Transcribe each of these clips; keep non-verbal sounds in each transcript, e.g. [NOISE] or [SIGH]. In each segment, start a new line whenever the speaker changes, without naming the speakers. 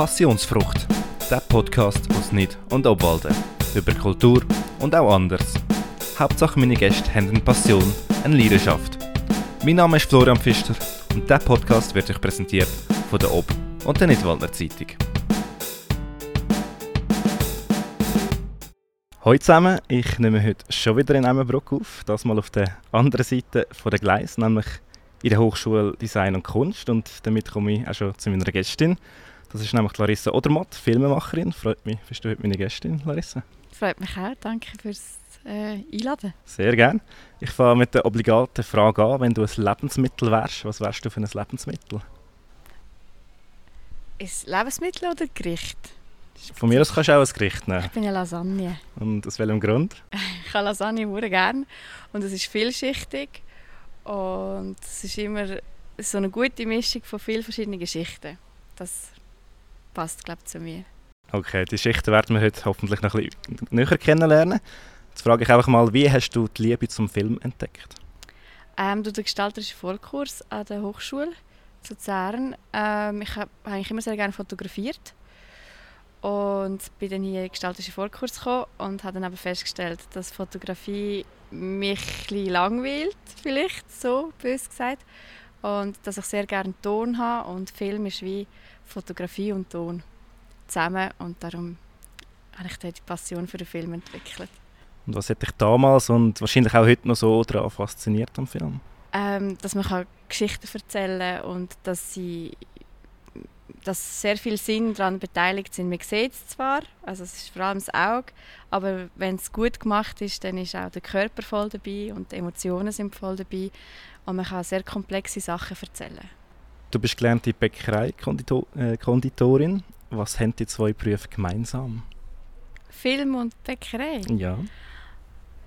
Passionsfrucht, der Podcast aus Nid und Obwalden. Über Kultur und auch anders. Hauptsache meine Gäste haben eine Passion, eine Leidenschaft. Mein Name ist Florian Pfister und dieser Podcast wird euch präsentiert von der Ob- und der Nidwaldner Zeitung. Hallo zusammen, ich nehme heute schon wieder in Emmenbruck auf, das mal auf der anderen Seite der Gleis, nämlich in der Hochschule Design und Kunst und damit komme ich auch schon zu meiner Gästin. Das ist nämlich Larissa Odermatt, Filmemacherin. Freut mich, bist du heute meine Gästin, Larissa?
Freut mich auch, danke fürs äh, Einladen.
Sehr gerne. Ich fange mit der obligaten Frage an, wenn du ein Lebensmittel wärst, was wärst du für ein Lebensmittel?
Ist Lebensmittel oder Gericht?
Von mir aus kannst du auch ein Gericht nehmen.
Ich bin eine Lasagne.
Und aus welchem Grund? [LAUGHS]
Ich habe Lasagne sehr gerne und es ist vielschichtig und es ist immer so eine gute Mischung von vielen verschiedenen Geschichten. Das passt, glaube zu mir.
Okay, die Schichten werden wir heute hoffentlich noch ein bisschen näher kennenlernen. Jetzt frage ich einfach mal, wie hast du die Liebe zum Film entdeckt?
Ähm, durch den gestalterischen Vorkurs an der Hochschule zu Zern. Ähm, ich habe eigentlich immer sehr gerne fotografiert und bin dann hier in den gestalterischen Vorkurs gekommen und habe dann aber festgestellt, dass Fotografie mich ein langweilt, vielleicht so bös gesagt. Und dass ich sehr gerne Ton habe und Film ist wie Fotografie und Ton zusammen und darum habe ich die Passion für den Film entwickelt.
Und was hat dich damals und wahrscheinlich auch heute noch so daran fasziniert am Film?
Ähm, dass man kann Geschichten erzählen kann und dass sie dass sehr viel Sinn daran beteiligt sind. Man sieht es zwar, also es ist vor allem das Auge, aber wenn es gut gemacht ist, dann ist auch der Körper voll dabei und die Emotionen sind voll dabei und man kann sehr komplexe Sachen erzählen.
Du bist gelernte Bäckerei-Konditorin. Was haben die zwei Berufe gemeinsam?
Film und Bäckerei?
Ja.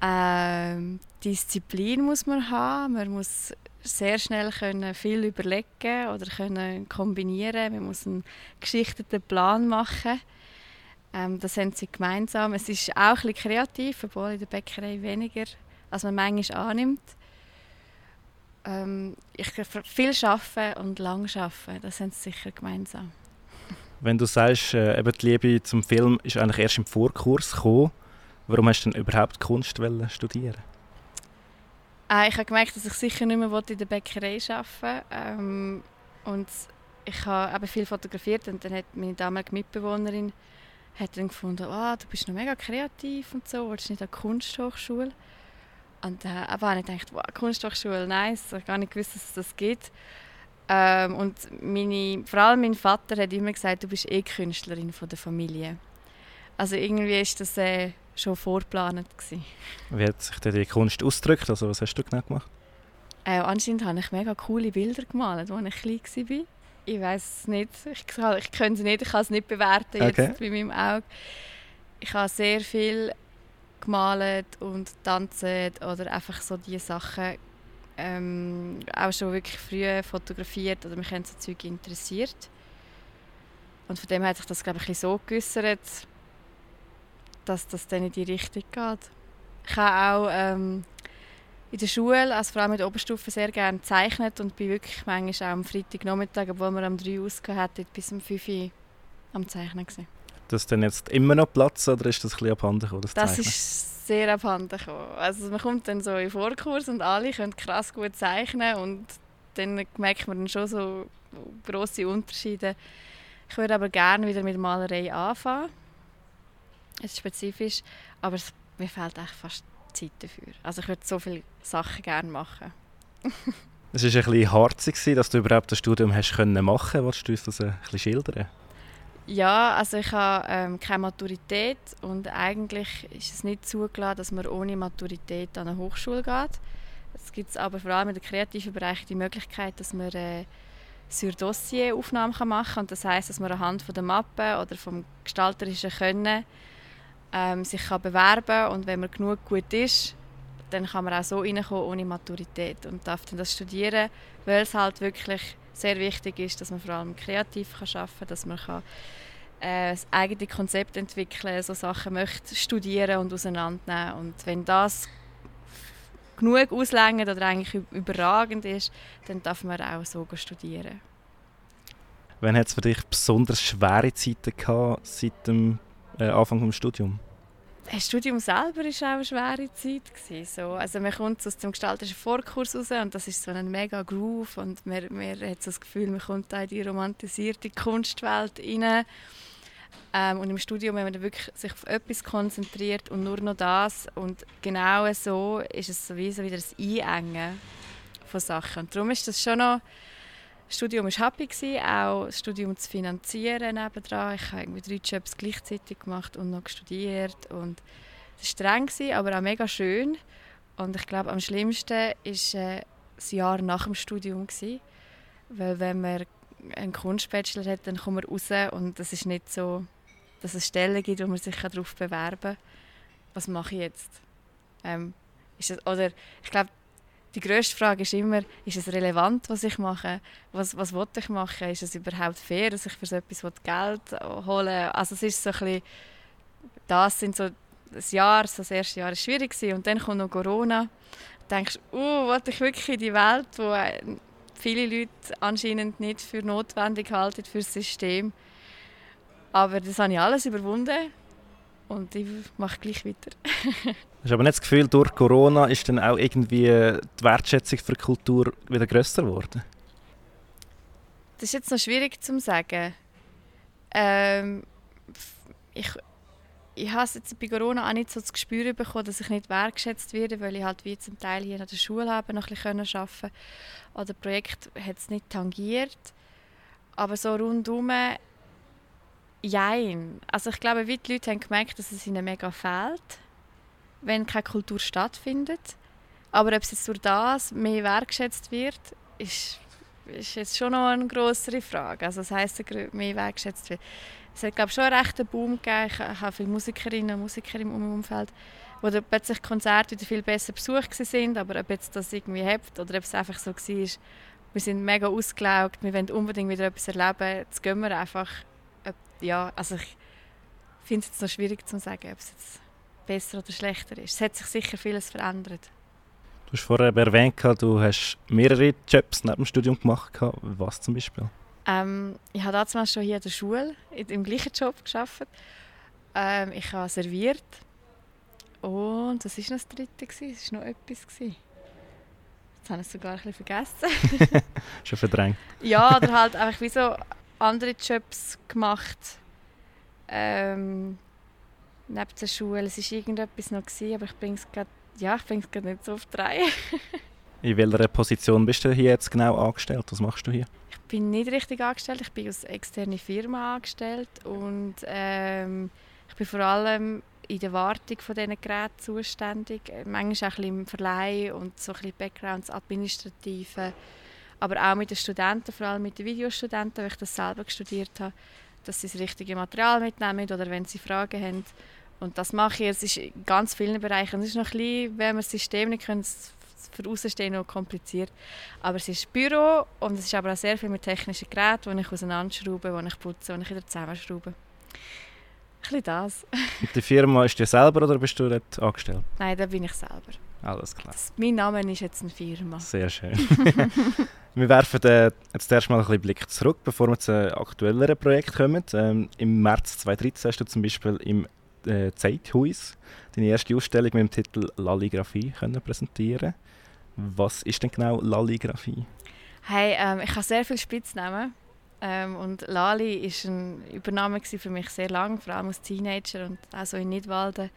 Ähm, Disziplin muss man haben. Man muss sehr schnell können viel überlegen oder können kombinieren. Man muss einen geschichteten Plan machen. Ähm, das haben sie gemeinsam. Es ist auch ein bisschen kreativ, obwohl in der Bäckerei weniger, als man manchmal annimmt. Ähm, ich viel arbeiten und lang arbeiten, das haben sie sicher gemeinsam.
Wenn du sagst, äh, eben die Liebe zum Film ist eigentlich erst im Vorkurs gekommen, warum hast du denn überhaupt Kunst studieren?
Äh, ich habe gemerkt, dass ich sicher nicht mehr in der Bäckerei arbeiten wollte. Ähm, und ich habe eben viel fotografiert und dann hat meine damalige Mitbewohnerin hat dann gefunden, oh, du bist noch mega kreativ und so, willst du nicht an die Kunsthochschule? Und äh, aber habe ich gedacht, wow, Kunsthochschule, nice, ich habe gar nicht gewusst, dass es das gibt. Ähm, und meine, vor allem mein Vater hat immer gesagt, du bist eh Künstlerin von der Familie. Also irgendwie ist das äh, schon vorgeplant. Gewesen.
Wie hat sich denn die Kunst ausgedrückt? Also was hast du genau gemacht?
Äh, anscheinend habe ich mega coole Bilder gemalt, als ich klein war. Ich weiß es nicht, ich, ich kann es nicht, ich kann es nicht bewerten jetzt okay. bei meinem Auge. Ich habe sehr viel gemalt und tanzt oder einfach so diese Sachen ähm, auch schon wirklich früh fotografiert oder mich haben so Zeug interessiert. Und von dem hat sich das glaube ich so geäussert, dass das dann in die Richtung geht. Ich habe auch ähm, in der Schule, also vor allem in der Oberstufe, sehr gerne gezeichnet und bin wirklich manchmal auch am Freitagnachmittag, obwohl wir am 3 Uhr hatten, bis um 5 Uhr am Zeichnen. Gewesen.
Das denn jetzt immer noch Platz oder ist das ein bisschen abhanden gekommen, das,
das ist sehr abhanden gekommen. Also man kommt dann so in Vorkurs und alle können krass gut zeichnen und dann merkt man dann schon so grosse Unterschiede. Ich würde aber gerne wieder mit Malerei anfangen es ist spezifisch, aber es, mir fehlt echt fast Zeit dafür. Also ich würde so viele Sachen gerne machen.
es war ein bisschen harzig, dass du überhaupt das Studium hast können machen Willst du uns das ein bisschen schildern?
Ja, also ich habe ähm, keine Maturität und eigentlich ist es nicht zugelassen, dass man ohne Maturität an eine Hochschule geht. Es gibt aber vor allem im kreativen Bereich die Möglichkeit, dass man äh, sur Dossier Aufnahmen machen kann. Und das heißt, dass man anhand von der Mappe oder vom gestalterischen Können ähm, sich kann bewerben. Und wenn man genug gut ist, dann kann man auch so reinkommen ohne Maturität und darf dann das studieren, weil es halt wirklich sehr wichtig ist, dass man vor allem kreativ kann arbeiten kann, dass man kann, äh, das eigene Konzept entwickeln so Sachen möchte studieren und auseinandernehmen. Und wenn das genug auslängend oder eigentlich überragend ist, dann darf man auch so studieren.
Wann hat es für dich besonders schwere Zeiten gehabt seit dem äh, Anfang des Studiums?
Das Studium selber war auch eine schwere Zeit. So. Also man kommt aus dem gestalterischen Vorkurs raus und das ist so ein mega Groove und man, man hat so das Gefühl, man kommt in die romantisierte Kunstwelt rein. Ähm, und im Studium, wenn man wirklich sich auf etwas konzentriert und nur noch das und genau so ist es sowieso wieder das Einengen von Sachen. Und darum ist das schon noch das Studium war happy, auch das Studium zu finanzieren nebendran. Ich habe irgendwie drei Jobs gleichzeitig gemacht und noch studiert. Und das war streng, aber auch mega schön. Und ich glaube, am schlimmsten war äh, das Jahr nach dem Studium. Gewesen. Weil wenn man einen Kunstbachelor hat, dann kommt man raus und es ist nicht so, dass es Stellen gibt, wo man sich darauf bewerben kann. Was mache ich jetzt? Ähm, ist das, oder ich glaube, die grösste Frage ist immer, ist es relevant, was ich mache? Was, was will ich machen? Ist es überhaupt fair, dass ich für so etwas Geld holen? Also es ist so ein bisschen, das sind so das Jahr, das erste Jahr war schwierig gewesen. und dann kommt noch Corona. Du denkst, uh, will ich wirklich in die Welt, wo äh, viele Leute anscheinend nicht für notwendig halten für das System. Aber das habe ich alles überwunden und ich mache gleich weiter. [LAUGHS]
Hast aber nicht das Gefühl, durch Corona ist dann auch irgendwie die Wertschätzung für Kultur wieder grösser geworden?
Das ist jetzt noch schwierig zu sagen. Ähm, ich ich habe jetzt bei Corona auch nicht so das Gespür bekommen, dass ich nicht wertschätzt werde, weil ich halt wie zum Teil hier an der Schule habe, noch ein bisschen arbeiten konnte. Oder Projekt hat es nicht tangiert. Aber so rundum Jein. Also ich glaube, wie die Leute haben gemerkt, dass es ihnen mega fehlt, wenn keine Kultur stattfindet. Aber ob es jetzt durch das mehr wertgeschätzt wird, ist, ist jetzt schon noch eine größere Frage. Also das heisst, mehr wertgeschätzt wird. Es hat glaube ich, schon einen rechten Boom gegeben. Ich habe viele Musikerinnen und Musiker im Umfeld, wo dann plötzlich Konzerte wieder viel besser besucht sind. Aber ob jetzt das irgendwie hebt oder ob es einfach so war, wir sind mega ausgelaugt, wir wollen unbedingt wieder etwas erleben, jetzt gehen wir einfach ja, also ich finde es jetzt noch schwierig zu sagen, ob es jetzt besser oder schlechter ist. Es hat sich sicher vieles verändert.
Du hast vorher erwähnt, du hast mehrere Jobs neben dem Studium gemacht. Was zum Beispiel?
Ähm, ich habe damals schon hier an der Schule im gleichen Job gearbeitet. Ähm, ich habe serviert. Und das war noch das dritte. Es war noch etwas. Jetzt habe ich es sogar ein bisschen vergessen. [LAUGHS]
schon verdrängt.
ja, oder halt einfach wie so andere Jobs gemacht. Ähm, neben der Schule. Es war irgendetwas noch, gewesen, aber ich bringe es gerade ja, nicht so auf die Reihe. [LAUGHS]
In welcher Position bist du hier jetzt genau angestellt? Was machst du hier?
Ich bin nicht richtig angestellt. Ich bin als externe Firma angestellt und ähm, ich bin vor allem in der Wartung von diesen Geräten zuständig. Manchmal auch ein bisschen im Verleih und so ein bisschen Backgrounds administrative aber auch mit den Studenten, vor allem mit den Videostudenten, weil ich das selber studiert habe, dass sie das richtige Material mitnehmen oder wenn sie Fragen haben. Und das mache ich. Es ist in ganz vielen Bereichen. Es ist noch ein bisschen, wenn man das System nicht können, für Außenstehende noch kompliziert. Aber es ist Büro und es ist aber auch sehr viel mit technischen Geräten, die ich auseinanderschraube, die ich putze, die ich wieder zusammenschraube. Ein bisschen das. [LAUGHS]
die Firma ist dir selber oder bist du dort angestellt?
Nein, da bin ich selber.
Alles klar.
Das, mein Name ist jetzt eine Firma.
Sehr schön. [LAUGHS] [LAUGHS] wir werfen äh, jetzt erstmal ein bisschen Blick zurück, bevor wir zu aktuelleren Projekten kommen. Ähm, Im März 2013 hast du zum Beispiel im äh, Zeithuis deine erste Ausstellung mit dem Titel Lalligraphie können präsentieren. Was ist denn genau Lalligraphie?
Hey, ähm, ich habe sehr viele Spitznamen. Ähm, und Lali war eine Übernahme für mich sehr lang, vor allem als Teenager und auch so in Nidwalden.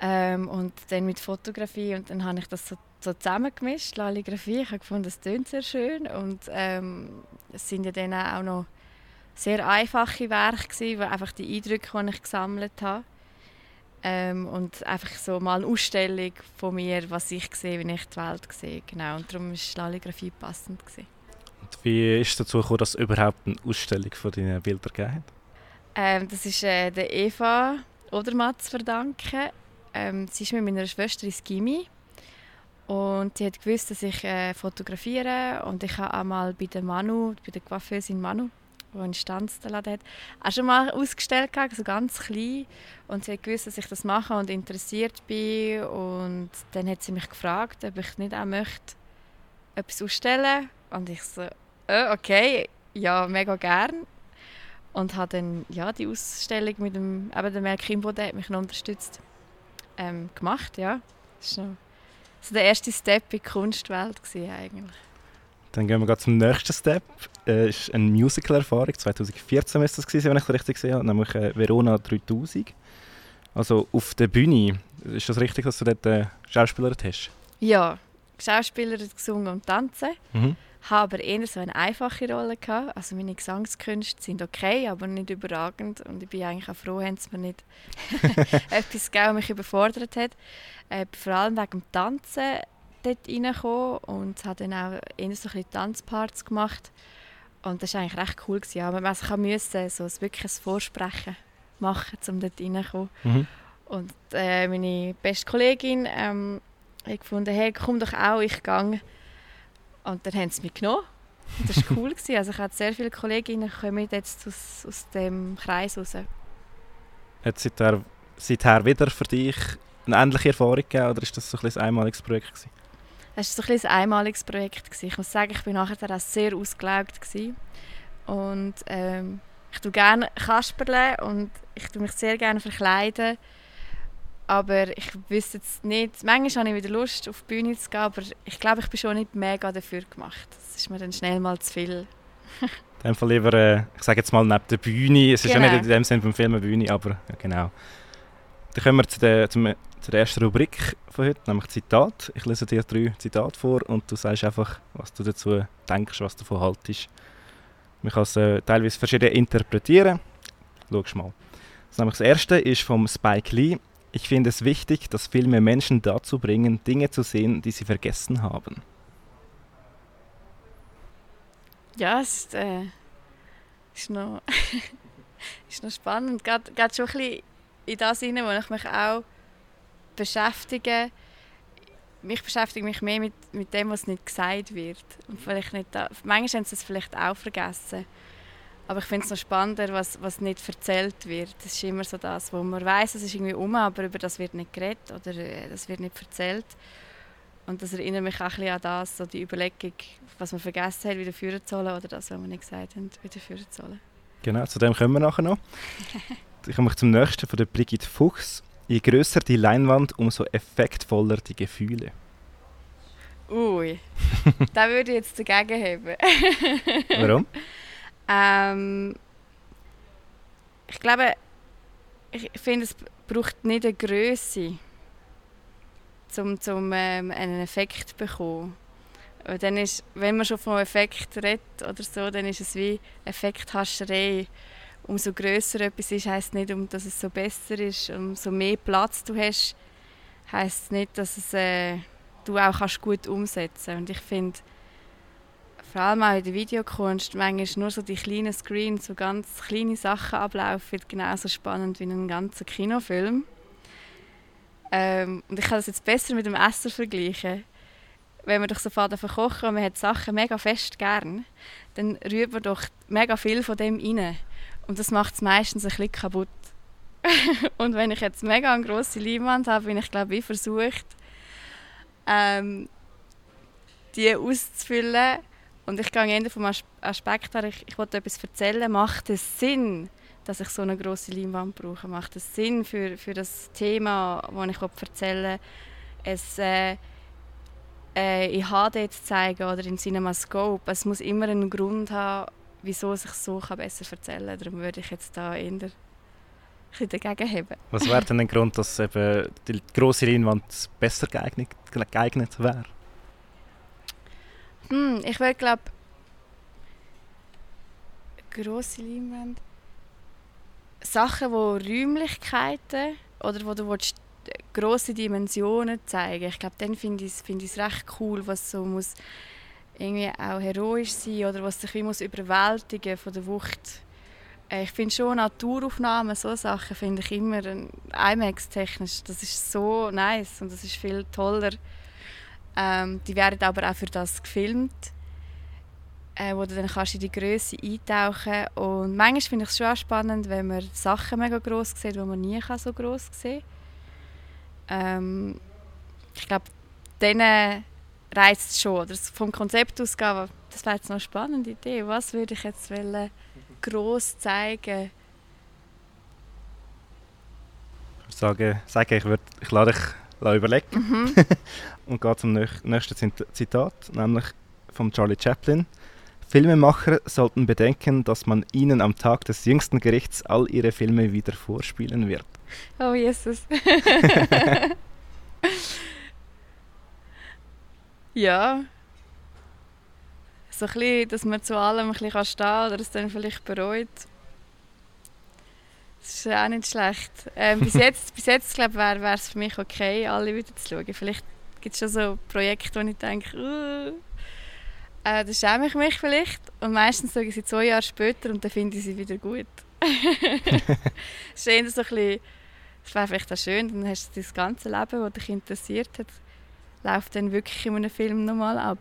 Ähm, und dann mit Fotografie und dann habe ich das so, so zusammengemischt, Laligraphie. Ich habe gefunden, das tönt sehr schön und ähm, es sind ja dann auch noch sehr einfache Werke gewesen, einfach die Eindrücke, die ich gesammelt habe ähm, und einfach so mal eine Ausstellung von mir, was ich sehe, wie ich die Welt sehe, genau. Und darum war Laligraphie passend gewesen.
Und wie ist es dazu gekommen, dass es überhaupt eine Ausstellung von deinen Bildern gegeben hat?
Ähm, das ist äh, der Eva Odermatt zu verdanken. Ähm, sie ist mit meiner Schwester ins Gimmi und sie hat gewusst, dass ich äh, fotografiere und ich habe einmal bei der Manu, bei der Coiffeusin Manu, die einen Stanzladen hat, auch schon mal ausgestellt, so ganz klein und sie hat gewusst, dass ich das mache und interessiert bin und dann hat sie mich gefragt, ob ich nicht auch möchte etwas ausstellen und ich so, äh, okay, ja mega gern und habe dann ja, die Ausstellung mit dem, eben der Mel Kimbo, der hat mich noch unterstützt, ähm, gemacht. Ja. Das war so der erste Step in die Kunstwelt eigentlich.
Dann gehen wir gerade zum nächsten Step. Äh, ist eine Musical-Erfahrung. 2014 müsste das gewesen, wenn ich es richtig gesehen habe, nämlich äh, Verona 3000. Also auf der Bühne. Ist das richtig, dass du dort äh, Schauspieler hast?
Ja, Schauspieler gesungen und tanzen. Mhm habe aber eher so eine einfache Rolle gehabt. Also meine Gesangskünste sind okay, aber nicht überragend und ich bin eigentlich auch froh, dass es mir nicht [LAUGHS] [LAUGHS] etwas gegeben, mich überfordert hat. Äh, vor allem wegen dem Tanzen dort reingekommen und habe dann auch eher so ein Tanzparts gemacht und das war eigentlich recht cool. Gewesen. Aber ich musste so ein wirkliches Vorsprechen machen, um dort reinzukommen. Mhm. Und äh, meine beste Kollegin ähm, hat gefunden, hey, komm doch auch, ich gehe und dann haben sie mich genommen. Und das war cool. [LAUGHS] Also ich hatte sehr viele Kolleginnen kommen jetzt aus, aus dem Kreis raus.
Hat seither, seither wieder für dich eine ähnliche Erfahrung gegeben oder ist das so ein, ein einmaliges Projekt gewesen?
Es war so ein, ein einmaliges Projekt. Gewesen. Ich muss sagen, ich war nachher auch sehr ausgelaugt. Gewesen. Und ähm, ich tue gerne Kasperle und ich tue mich sehr gerne verkleiden. Aber ich wüsste jetzt nicht, manchmal habe ich wieder Lust, auf die Bühne zu gehen, aber ich glaube, ich bin schon nicht mega dafür gemacht. Das ist mir dann schnell mal zu viel. [LAUGHS]
in dem Fall lieber, äh, ich sage jetzt mal, neben der Bühne. Es ist genau. ja nicht in dem Sinne vom Film eine Bühne, aber ja, genau. Dann kommen wir zu der, zum, zu der ersten Rubrik von heute, nämlich Zitat. Ich lese dir drei Zitate vor und du sagst einfach, was du dazu denkst, was du davon haltest. Man kann es äh, teilweise verschieden interpretieren. Schau mal. Das, nämlich das erste ist vom Spike Lee. Ich finde es wichtig, dass Filme Menschen dazu bringen, Dinge zu sehen, die sie vergessen haben.
Ja, es ist, äh, ist, noch, [LAUGHS] ist noch spannend. Geht, geht schon ein bisschen in das hinein, wo ich mich auch beschäftige. Mich beschäftige mich mehr mit, mit dem, was nicht gesagt wird. Und vielleicht nicht da, manchmal haben sie es vielleicht auch vergessen. Aber ich finde es noch spannender, was, was nicht erzählt wird. Das ist immer so das, wo man weiß, es ist irgendwie um, aber über das wird nicht geredet oder äh, das wird nicht erzählt. Und das erinnert mich auch ein bisschen an das, so die Überlegung, was man vergessen hat, wieder führen zu sollen oder das, was wir nicht gesagt haben, wieder führen zu sollen.
Genau, zu dem kommen wir nachher noch. [LAUGHS] ich komme zum nächsten von der Brigitte Fuchs. Je größer die Leinwand, umso effektvoller die Gefühle.
Ui, [LAUGHS] da würde ich jetzt dagegen haben.
Warum? [LAUGHS]
Ähm, ich glaube, ich finde, es braucht nicht eine Größe, um zum, ähm, einen Effekt zu bekommen. Und dann ist, wenn man schon von Effekt redet oder so, dann ist es wie Effekthascherei. Umso größer etwas ist, heisst nicht, um, dass es so besser ist. Umso mehr Platz du hast, heisst nicht, dass es, äh, du auch kannst gut umsetzen. Und ich finde, vor allem auch in der Videokunst, manchmal nur so die kleinen Screens, so ganz kleine Sachen ablaufen, genauso spannend wie ein ganzer Kinofilm. Ähm, und ich kann das jetzt besser mit dem Essen vergleichen. Wenn man doch so fährt kochen und man hat Sachen mega fest gern, dann rührt man doch mega viel von dem rein. Und das macht es meistens ein bisschen kaputt. [LAUGHS] und wenn ich jetzt mega eine grosse Leinwand habe, bin ich glaube ich versucht, ähm, die auszufüllen und ich gehe eher vom Aspekt her, ich, ich wollte etwas erzählen, macht es Sinn, dass ich so eine große Leinwand brauche? Macht es Sinn für, für das Thema, das ich erzählen es äh, äh, in HD zu zeigen oder in CinemaScope? Es muss immer einen Grund haben, wieso ich so kann besser erzählen kann. Darum würde ich jetzt da eher dagegen haben.
Was wäre denn ein Grund, dass eben die große Leinwand besser geeignet, geeignet wäre?
Hm, ich würde glaube grosse Leinwände. Sachen, wo Räumlichkeiten oder wo du willst, grosse Dimensionen zeigen. Ich glaube, dann finde ich es find recht cool, was so muss irgendwie auch heroisch sein oder was sich wie muss überwältigen von der Wucht. Äh, ich finde schon Naturaufnahmen, so Sachen finde ich immer IMAX-technisch, das ist so nice und das ist viel toller ähm, die werden aber auch für das gefilmt, äh, wo du dann kannst in die Größe eintauchen Und manchmal finde ich es schon spannend, wenn man Sachen mega groß sieht, die man nie so groß sehen. Ähm, ich glaube, denen reizt es schon. Oder vom Konzept aus, das wäre jetzt noch eine spannende Idee. Was würde ich jetzt wollen, gross zeigen?
Ich würde sagen, ich, würde, ich lade dich überlegen mhm. [LAUGHS] und gehe zum nächsten Zitat, nämlich von Charlie Chaplin. Filmemacher sollten bedenken, dass man ihnen am Tag des jüngsten Gerichts all ihre Filme wieder vorspielen wird.
Oh Jesus. [LAUGHS] [LAUGHS] ja. So ein bisschen, dass man zu allem ein bisschen stehen kann oder es dann vielleicht bereut. Das ist auch nicht schlecht. Ähm, bis [LAUGHS] jetzt, bis jetzt glaube ich, wäre es für mich okay, alle wieder zu schauen. Vielleicht gibt es schon so Projekte, wo ich denke, uh, äh, das schäme ich mich vielleicht. Und meistens sage ich sie zwei Jahre später und dann finde ich sie wieder gut. [LAUGHS] eher so ein bisschen, das wäre vielleicht auch schön, dann hast du das ganze Leben, das dich interessiert hat, läuft dann wirklich in einem Film nochmal ab.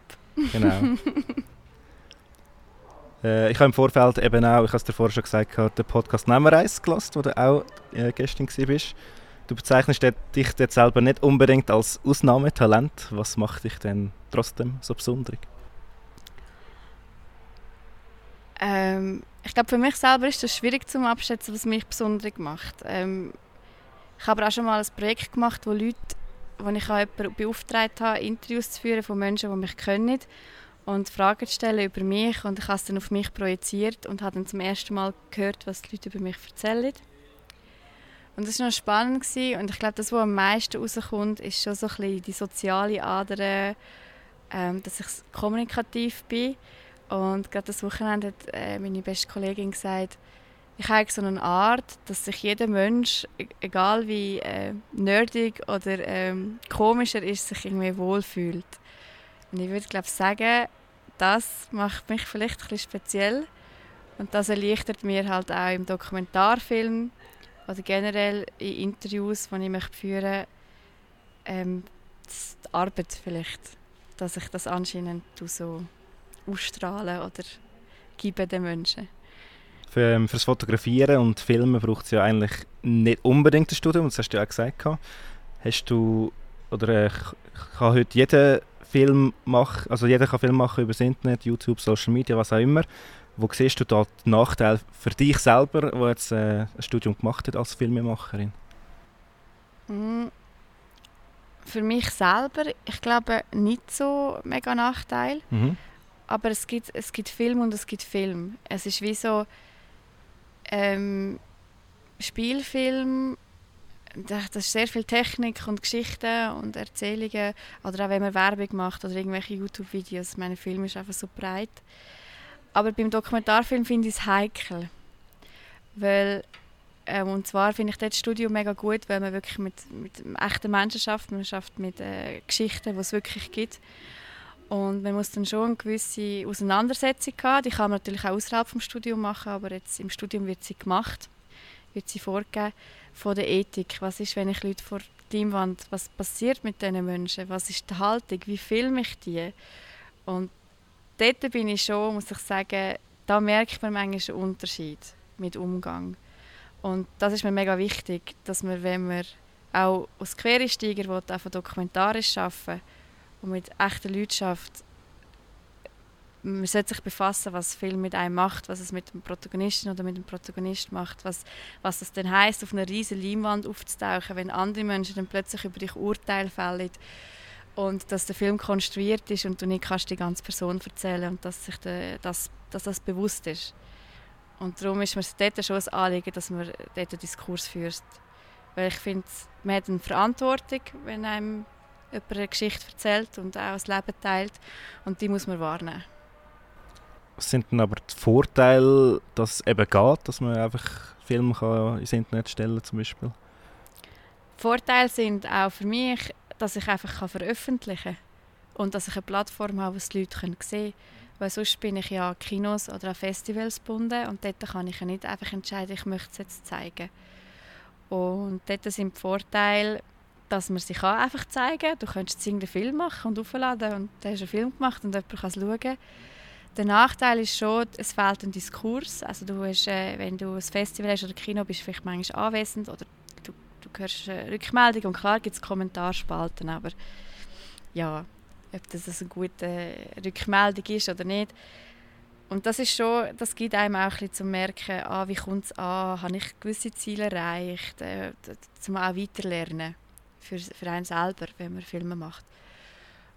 genau. [LAUGHS] äh, ich habe im Vorfeld eben auch, ich habe es dir vorher schon gesagt, den Podcast «Nehmereis» gelassen, wo du auch äh, gestern warst. Du bezeichnest dich jetzt selber nicht unbedingt als Ausnahmetalent. Was macht dich denn trotzdem so besonders?
Ähm, ich glaube, für mich selber ist es schwierig zu abschätzen, was mich besonders macht. Ähm, ich habe auch schon mal ein Projekt gemacht, wo Leute, wo ich jemanden beauftragt habe, Interviews zu führen von Menschen, die mich kennen und Fragen zu stellen über mich und ich habe es dann auf mich projiziert und habe dann zum ersten Mal gehört, was die Leute über mich erzählen. Und das war noch spannend gewesen. und ich glaube, das, was am meisten rauskommt, ist schon so ein bisschen die soziale Ader, ähm, dass ich kommunikativ bin und gerade das Wochenende hat äh, meine beste Kollegin gesagt, ich habe so eine Art, dass sich jeder Mensch, e-, egal wie äh, nerdig oder ähm, komisch er ist, sich irgendwie wohlfühlt. Und ich würde glaube sagen, das macht mich vielleicht ein bisschen speziell und das erleichtert mir halt auch im Dokumentarfilm oder generell in Interviews, die ich möchte führen ähm, die Arbeit vielleicht, dass ich das anscheinend so ausstrahlen oder geben den Menschen.
Für, ähm, fürs Fotografieren und Filmen braucht es ja eigentlich nicht unbedingt ein Studium, das hast du ja auch gesagt. Hast du, oder äh, kann heute jeder Film machen, also jeder kann Film machen über das Internet, YouTube, Social Media, was auch immer. Wo siehst du da den Nachteil für dich selber, der jetzt äh, ein Studium gemacht hat als Filmemacherin?
Mm, für mich selber, ich glaube, nicht so mega Nachteil. Mhm aber es gibt, es gibt Film und es gibt Film. Es ist wie so ähm, Spielfilm, das ist sehr viel Technik und Geschichten und Erzählungen. Oder auch wenn man Werbung macht oder irgendwelche YouTube-Videos. Mein Film ist einfach so breit. Aber beim Dokumentarfilm finde ich es heikel. Weil, ähm, und zwar finde ich das Studio mega gut, weil man wirklich mit, mit echten Menschen schafft. Man schafft mit äh, Geschichten, die es wirklich gibt. Und man muss dann schon eine gewisse Auseinandersetzung haben. Die kann man natürlich auch außerhalb des Studiums machen, aber jetzt im Studium wird sie gemacht, wird sie vorgegeben von der Ethik. Was ist, wenn ich Leute vor die Leinwand, was passiert mit diesen Menschen? Was ist die Haltung? Wie filme ich die? Und dort bin ich schon, muss ich sagen, da merkt man manchmal einen Unterschied mit Umgang. Und das ist mir mega wichtig, dass man, wenn man auch als Quereinsteiger will, auch dokumentarisch arbeiten und mit echten Leuten schafft, man sollte sich befassen, was Film mit einem macht, was es mit dem Protagonisten oder mit dem Protagonist macht, was, was es denn heißt, auf einer riesen Leinwand aufzutauchen, wenn andere Menschen dann plötzlich über dich Urteil fällen und dass der Film konstruiert ist und du nicht kannst die ganze Person erzählen und dass sich de, dass, dass das bewusst ist. Und darum ist mir dort schon ein Anliegen, dass man dort einen Diskurs führt. Weil ich finde, man hat eine Verantwortung, wenn einem jemand eine Geschichte erzählt und auch das Leben teilt. Und die muss man wahrnehmen.
Was sind denn aber die Vorteile, dass es eben geht, dass man einfach Filme kann ins Internet stellen zum Beispiel?
Vorteile sind auch für mich, dass ich einfach kann veröffentlichen kann und dass ich eine Plattform habe, wo die Leute sehen können. Weil sonst bin ich ja an Kinos oder an Festivals gebunden und dort kann ich ja nicht einfach entscheiden, ich möchte es jetzt zeigen. Und dort sind die Vorteile, dass man sich einfach zeigen kann. Du könntest einen Film machen und aufladen und dann hast du einen Film gemacht und jemand kann es schauen. Der Nachteil ist schon, es fehlt ein Diskurs. Also du hast, äh, wenn du ein Festival hast oder Kino, bist du vielleicht manchmal anwesend oder du, du hörst eine Rückmeldung und klar gibt es Kommentarspalten, aber ja, ob das eine gute Rückmeldung ist oder nicht. Und das ist schon, das gibt einem auch ein zu merken, ah, wie kommt es an, habe ich gewisse Ziele erreicht, äh, zum auch weiterlernen für, für einen selber, wenn man Filme macht.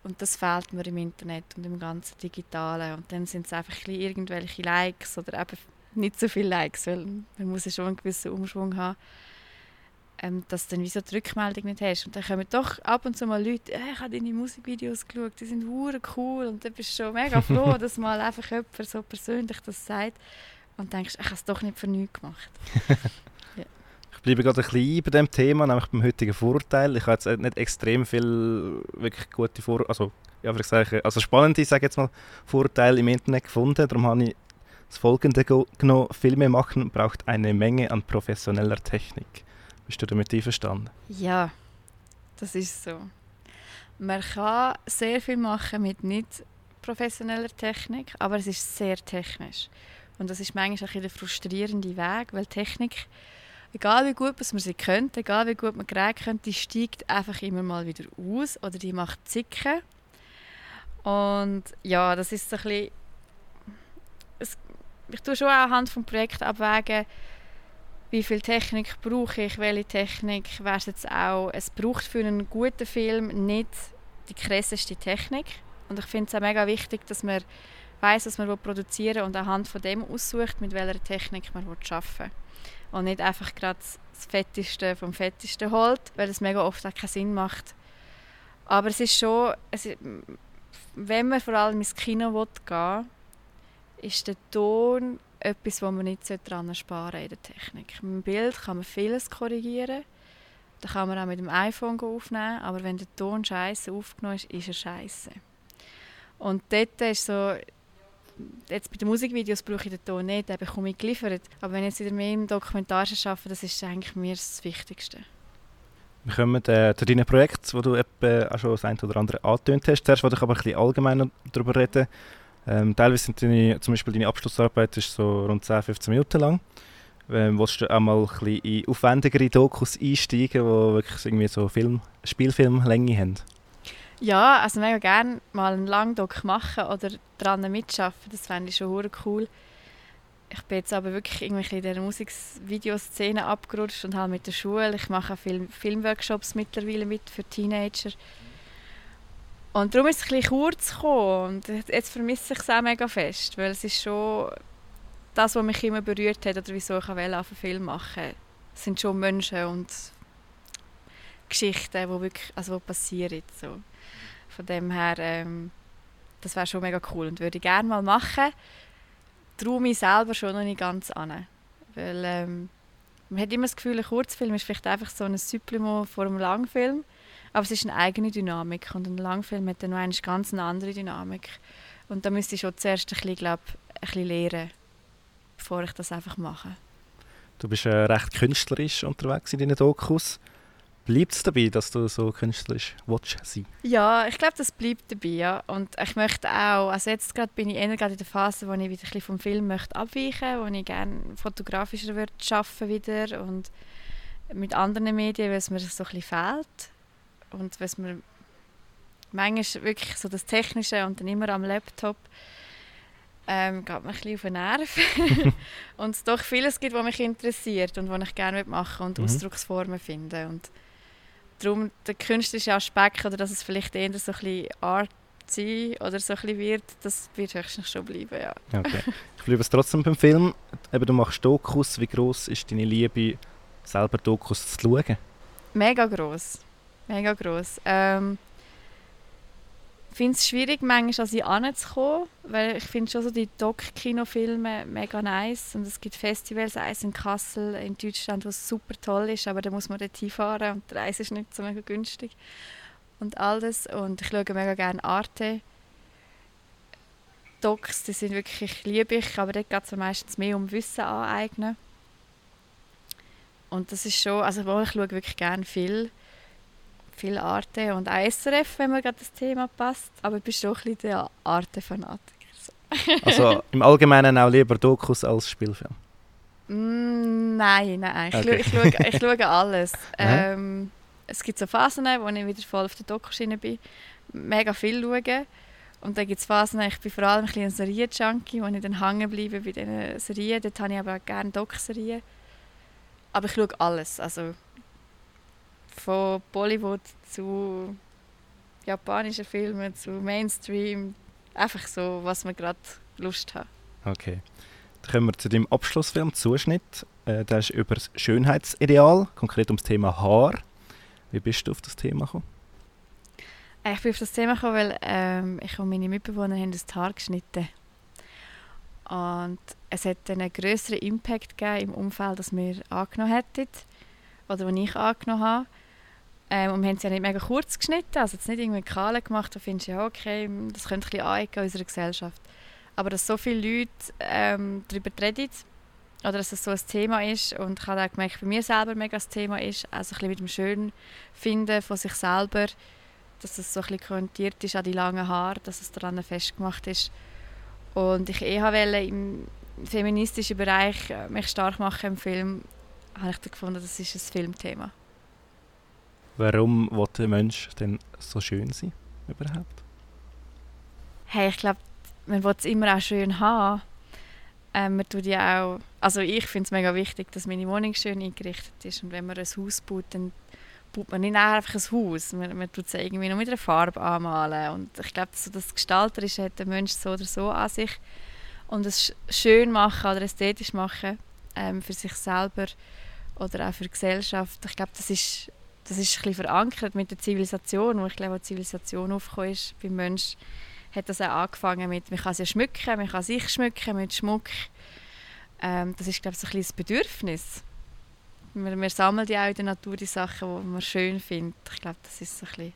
Und das fehlt mir im Internet und im ganzen Digitalen. Und dann sind es einfach ein irgendwelche Likes oder eben nicht so viele Likes, weil man muss ja schon einen gewissen Umschwung haben ähm, dass du dann wieso die Rückmeldung nicht hast. Und dann kommen doch ab und zu mal Leute, äh, ich habe deine Musikvideos geschaut, die sind hure cool und dann bist du schon mega froh, [LAUGHS] dass mal einfach jemand so persönlich das sagt und denkst, ich habe es doch nicht für nichts gemacht. [LAUGHS]
Ich bleibe gerade ein bisschen bei dem Thema, nämlich beim heutigen Vorteil. Ich habe jetzt nicht extrem viel wirklich gute Vor also, ja, sagen, also spannende, sage jetzt mal, Vorteile im Internet gefunden. Darum habe ich das folgende genommen. Filme machen braucht eine Menge an professioneller Technik. Bist du damit einverstanden?
Ja, das ist so. Man kann sehr viel machen mit nicht professioneller Technik, aber es ist sehr technisch. Und das ist manchmal ein der frustrierende Weg, weil Technik, egal wie gut man sie könnte, egal wie gut man Geräte könnte, die steigt einfach immer mal wieder aus oder die macht Zicken. Und ja, das ist so ein bisschen... Ich tue schon auch anhand des Projekts abwägen, wie viel Technik brauche ich, welche Technik wäre es jetzt auch. Es braucht für einen guten Film nicht die krasseste Technik. Und ich finde es auch mega wichtig, dass man weiß, was man produzieren will und anhand von dem aussucht, mit welcher Technik man arbeiten will. Und nicht einfach gerade das Fetteste vom Fettesten holt, weil das mega oft auch keinen Sinn macht. Aber es ist schon, es ist, wenn man vor allem ins Kino gehen will, ist der Ton etwas, wo man nicht daran sparen in der Technik. Mit dem Bild kann man vieles korrigieren. Da kann man auch mit dem iPhone aufnehmen, aber wenn der Ton scheiße aufgenommen ist, ist er scheiße. Und dort ist so, jetzt bei den Musikvideos brauche ich den Ton nicht, den bekomme ich geliefert. Aber wenn ich jetzt wieder mehr im Dokumentarischen arbeite, das ist eigentlich mir das Wichtigste.
Wir kommen äh, zu deinen Projekten, wo du auch schon das eine oder andere angetönt hast. Zuerst wollte ich aber ein bisschen allgemeiner darüber reden. Ähm, teilweise sind deine, zum Beispiel deine Abschlussarbeit ist so rund 10, 15 Minuten lang. Ähm, willst du auch mal ein bisschen in aufwendigere Dokus einsteigen, die wirklich irgendwie so Film, Spielfilmlänge haben?
Ja, also mega gerne mal einen langen Doc machen oder daran mitschaffen. Das fände ich schon cool. Ich bin jetzt aber wirklich irgendwie in der Musikvideoszene abgerutscht und halt mit der Schule. Ich mache auch Film Filmworkshops mittlerweile mit für Teenager. Und darum ist es ein bisschen kurz gekommen. Und jetzt vermisse ich es auch mega fest, weil es ist schon das, was mich immer berührt hat oder wieso ich einen Film machen Es sind schon Menschen und Geschichten, die wirklich also die passieren. So. Von dem her, ähm, das wäre schon mega cool und würde ich gerne mal machen. Traue mich selber schon noch nicht ganz an. Weil ähm, man hat immer das Gefühl, ein Kurzfilm ist vielleicht einfach so ein Supplement vor einem Langfilm. Aber es ist eine eigene Dynamik und ein Langfilm hat dann noch eine ganz andere Dynamik. Und da müsste ich schon zuerst ein bisschen, glaub, ein bisschen lernen, bevor ich das einfach mache.
Du bist äh, recht künstlerisch unterwegs in deinen Dokus. Bleibt es dabei, dass du so künstlerisch willst sein
Ja, ich glaube, das bleibt dabei. Ja. Und ich möchte auch, also jetzt gerade bin ich eher gerade in der Phase, wo ich wieder ein bisschen vom Film möchte abweichen möchte, wo ich gerne fotografischer würde arbeiten wieder und mit anderen Medien, weil es mir so ein bisschen fehlt und was mir manchmal wirklich so das Technische und dann immer am Laptop ähm, geht mir ein bisschen auf den Nerv. [LAUGHS] und es doch vieles gibt, was mich interessiert und was ich gerne machen und mhm. Ausdrucksformen finde. Und darum der künstlerische Aspekt oder dass es vielleicht eher so ein bisschen Art sein oder so ein bisschen wird, das wird höchstens schon bleiben, ja.
Okay. Ich bleibe es trotzdem beim Film. Eben, du machst Dokus. Wie groß ist deine Liebe, selber Dokus zu schauen?
Mega groß mega gross. Ähm, finde es schwierig, manchmal an sie anzukommen, weil ich finde schon so die Doc-Kinofilme mega nice und es gibt Festivals, eins in Kassel in Deutschland, was super toll ist, aber da muss man dort hinfahren und die Reise ist nicht so mega günstig und all und ich schaue mega gerne Arte. Docs, die sind wirklich liebe ich, aber dort geht es meistens mehr um Wissen aneignen. Und das ist schon, also ich schaue wirklich gerne viel viel Arte und auch SRF, wenn mir gerade das Thema passt. Aber ich bin schon ein bisschen der Arte-Fanatiker. [LAUGHS]
also im Allgemeinen auch lieber Dokus als Spielfilm?
Mm, nein, nein. Ich, okay. ich, schaue, ich [LAUGHS] schaue alles. ähm, es gibt so Phasen, wo ich wieder voll auf der Dokuschiene bin, mega viel schaue. Und dann gibt es Phasen, ich bin vor allem ein, ein Serien-Junkie, wo ich dann hängen bleibe bei diesen Serien. Dort habe ich aber auch gerne Doc-Serien. Aber ich schaue alles, also von Bollywood zu japanischen Filmen, zu Mainstream, einfach so, was man gerade Lust hat.
Okay. Dann kommen wir zu deinem Abschlussfilm «Zuschnitt». Äh, der ist über das Schönheitsideal, konkret ums Thema Haar. Wie bist du auf das Thema gekommen?
Äh, ich bin auf das Thema gekommen, weil ähm, ich und meine Mitbewohner haben das Haar geschnitten. Und es hat einen größeren Impact gegeben im Umfeld, das wir angenommen hätten. Oder was ich angenommen habe. Ähm, und wir haben es ja nicht mega kurz geschnitten, also jetzt nicht irgendwie kahl gemacht, da findest du ja, okay, das könnte ein bisschen anecken in unserer Gesellschaft. Aber dass so viele Leute ähm, darüber reden, oder dass es so ein Thema ist und ich habe auch gemerkt, bei mir selber mega ein Thema ist, also ein bisschen mit dem Schönfinden von sich selber, dass es so ein bisschen konnotiert ist an die langen Haare, dass es daran festgemacht ist. Und ich eh wollte im feministischen Bereich mich stark machen im Film, habe ich gefunden, das ist ein Filmthema.
Warum will der Mensch denn so schön sein überhaupt?
Hey, ich glaube, man will es immer auch schön haben. Ähm, man tut ja auch, also ich finde es mega wichtig, dass meine Wohnung schön eingerichtet ist. Und wenn man ein Haus baut, dann baut man nicht einfach ein Haus. Man, man tut es irgendwie noch mit einer Farbe anmalen. Und ich glaube, so das Gestalterische hat der Mensch so oder so an sich. Und es schön machen oder ästhetisch machen ähm, für sich selber oder auch für die Gesellschaft, ich glaube, das ist das ist ein bisschen verankert mit der Zivilisation, wo ich glaube, als Zivilisation aufgekommen ist beim Mensch, hat das auch angefangen mit, man kann sie schmücken, man kann sich schmücken mit Schmuck. Ähm, das ist, glaube ich, so ein bisschen das Bedürfnis. Wir, wir sammeln ja auch in der Natur die Sachen, die man schön findet. Ich glaube, das ist so ein bisschen,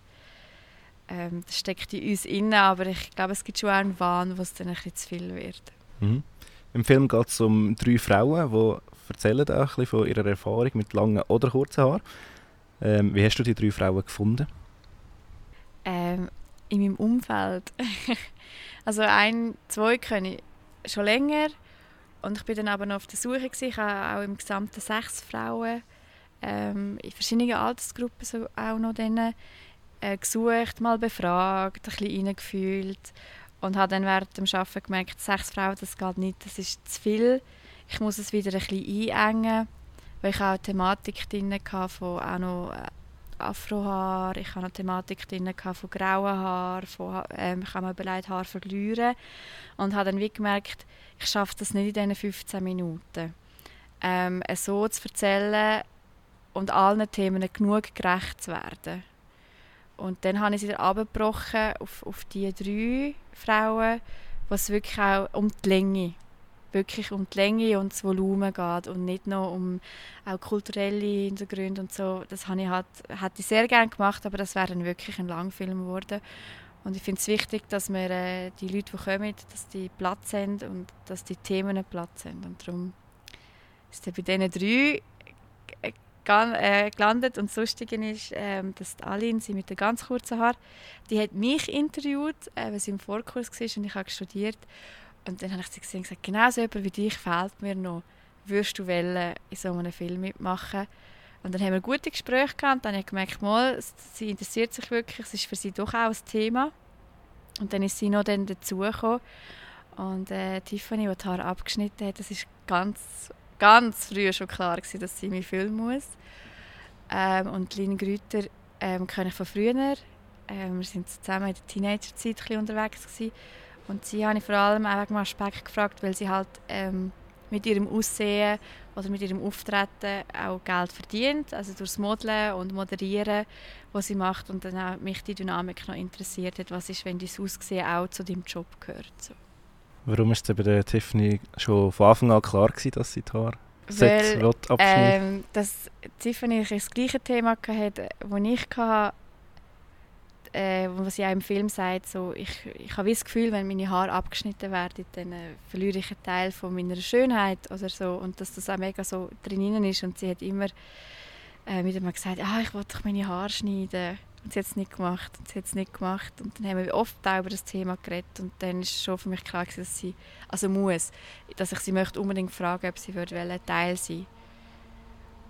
ähm, das steckt in uns inne, aber ich glaube, es gibt schon auch einen Wahn, wo es dann ein bisschen zu viel wird.
Mhm. Im Film geht es um drei Frauen, die erzählen auch ein bisschen von ihrer Erfahrung mit langen oder kurzen Haaren. Ähm, wie hast du die drei Frauen gefunden?
Ähm, in meinem Umfeld. [LAUGHS] also ein, zwei kenne ich schon länger und ich bin dann aber noch auf der Suche gewesen. Ich habe auch im gesamten sechs Frauen ähm, in verschiedenen Altersgruppen so auch noch denen, äh, gesucht, mal befragt, ein bisschen reingefühlt und habe dann während dem Arbeiten gemerkt, sechs Frauen, das geht nicht, das ist zu viel. Ich muss es wieder ein bisschen einengen weil ich auch Thematik drin hatte von auch noch äh, Afrohaar, ich hatte eine Thematik drin von grauen Haaren, von, ähm, ich habe mir überlegt, Haar verlieren und habe dann wie gemerkt, ich schaffe das nicht in diesen 15 Minuten. Ähm, so zu erzählen und allen Themen genug gerecht zu werden. Und dann habe ich es wieder abgebrochen auf, auf die drei Frauen, was wirklich auch um die Länge wirklich um die Länge und das Volumen geht und nicht nur um auch kulturelle Hintergründe und so. Das habe ich halt, hätte ich sehr gerne gemacht, aber das wäre dann wirklich ein Langfilm geworden. Und ich finde es wichtig, dass wir äh, die Leute, die kommen, dass die Platz haben und dass die Themen Platz haben. Und darum ist er bei diesen drei äh, gelandet. Und das Lustige ist, äh, dass Aline, sie mit den ganz kurzen Haaren, die hat mich interviewt, äh, weil sie im Vorkurs war und ich habe studiert. Und dann habe ich sie gesehen und gesagt, genau so jemand wie dich fehlt mir noch. Würdest du wollen, in so einem Film mitmachen? Und dann haben wir gute Gespräche gehabt. Und dann habe ich gemerkt, mal, sie interessiert sich wirklich. Es ist für sie doch auch ein Thema. Und dann ist sie noch dann dazugekommen. Und äh, Tiffany, die die Haare abgeschnitten hat, das ist ganz, ganz früh schon klar gewesen, dass sie mich filmen muss. Ähm, und Lynn Grüter ähm, kenne ich von früher. Ähm, wir sind zusammen in der Teenagerzeit unterwegs gewesen. Und sie habe ich vor allem auch wegen Aspekt gefragt, weil sie halt ähm, mit ihrem Aussehen oder mit ihrem Auftreten auch Geld verdient, also durchs Modeln und Moderieren, was sie macht und dann auch mich die Dynamik noch interessiert hat, was ist, wenn dein Aussehen auch zu deinem Job gehört. So.
Warum ist es bei der Tiffany schon von Anfang an klar gewesen, dass sie die Haare
weil, ähm, dass Tiffany das gleiche Thema hatte, das ich hatte, äh, was ja im Film sagt, so, ich, ich habe das Gefühl, wenn meine Haare abgeschnitten werden, dann äh, verliere ich einen Teil von meiner Schönheit oder so. Und dass das auch mega so drin ist. Und sie hat immer äh, wieder mal gesagt, ah, ich wollte doch meine Haare schneiden. Und sie hat es nicht gemacht. Und sie hat es nicht gemacht. Und dann haben wir oft auch über das Thema geredet. Und dann ist schon für mich klar dass sie, also muss, dass ich sie möchte unbedingt fragen, ob sie würde Teil sein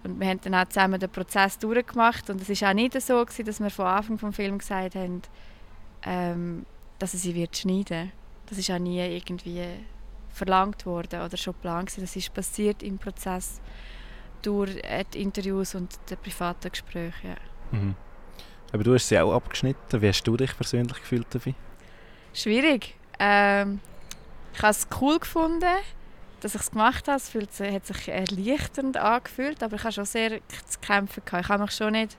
Und wir haben dann auch zusammen den Prozess durchgemacht und es war auch nicht so, gewesen, dass wir von Anfang des Films gesagt haben, ähm, dass er sie wird schneiden Das ist auch nie irgendwie verlangt worden oder schon geplant Das ist passiert im Prozess durch die Interviews und die privaten Gespräche. Ja.
Mhm. Aber du hast sie auch abgeschnitten. Wie hast du dich persönlich gefühlt dabei?
Schwierig. Ähm, ich habe es cool gefunden dass ich es gemacht habe. Es fühlt hat sich erleichternd angefühlt, aber ich habe schon sehr zu kämpfen. Gehabt. Ich habe mich schon nicht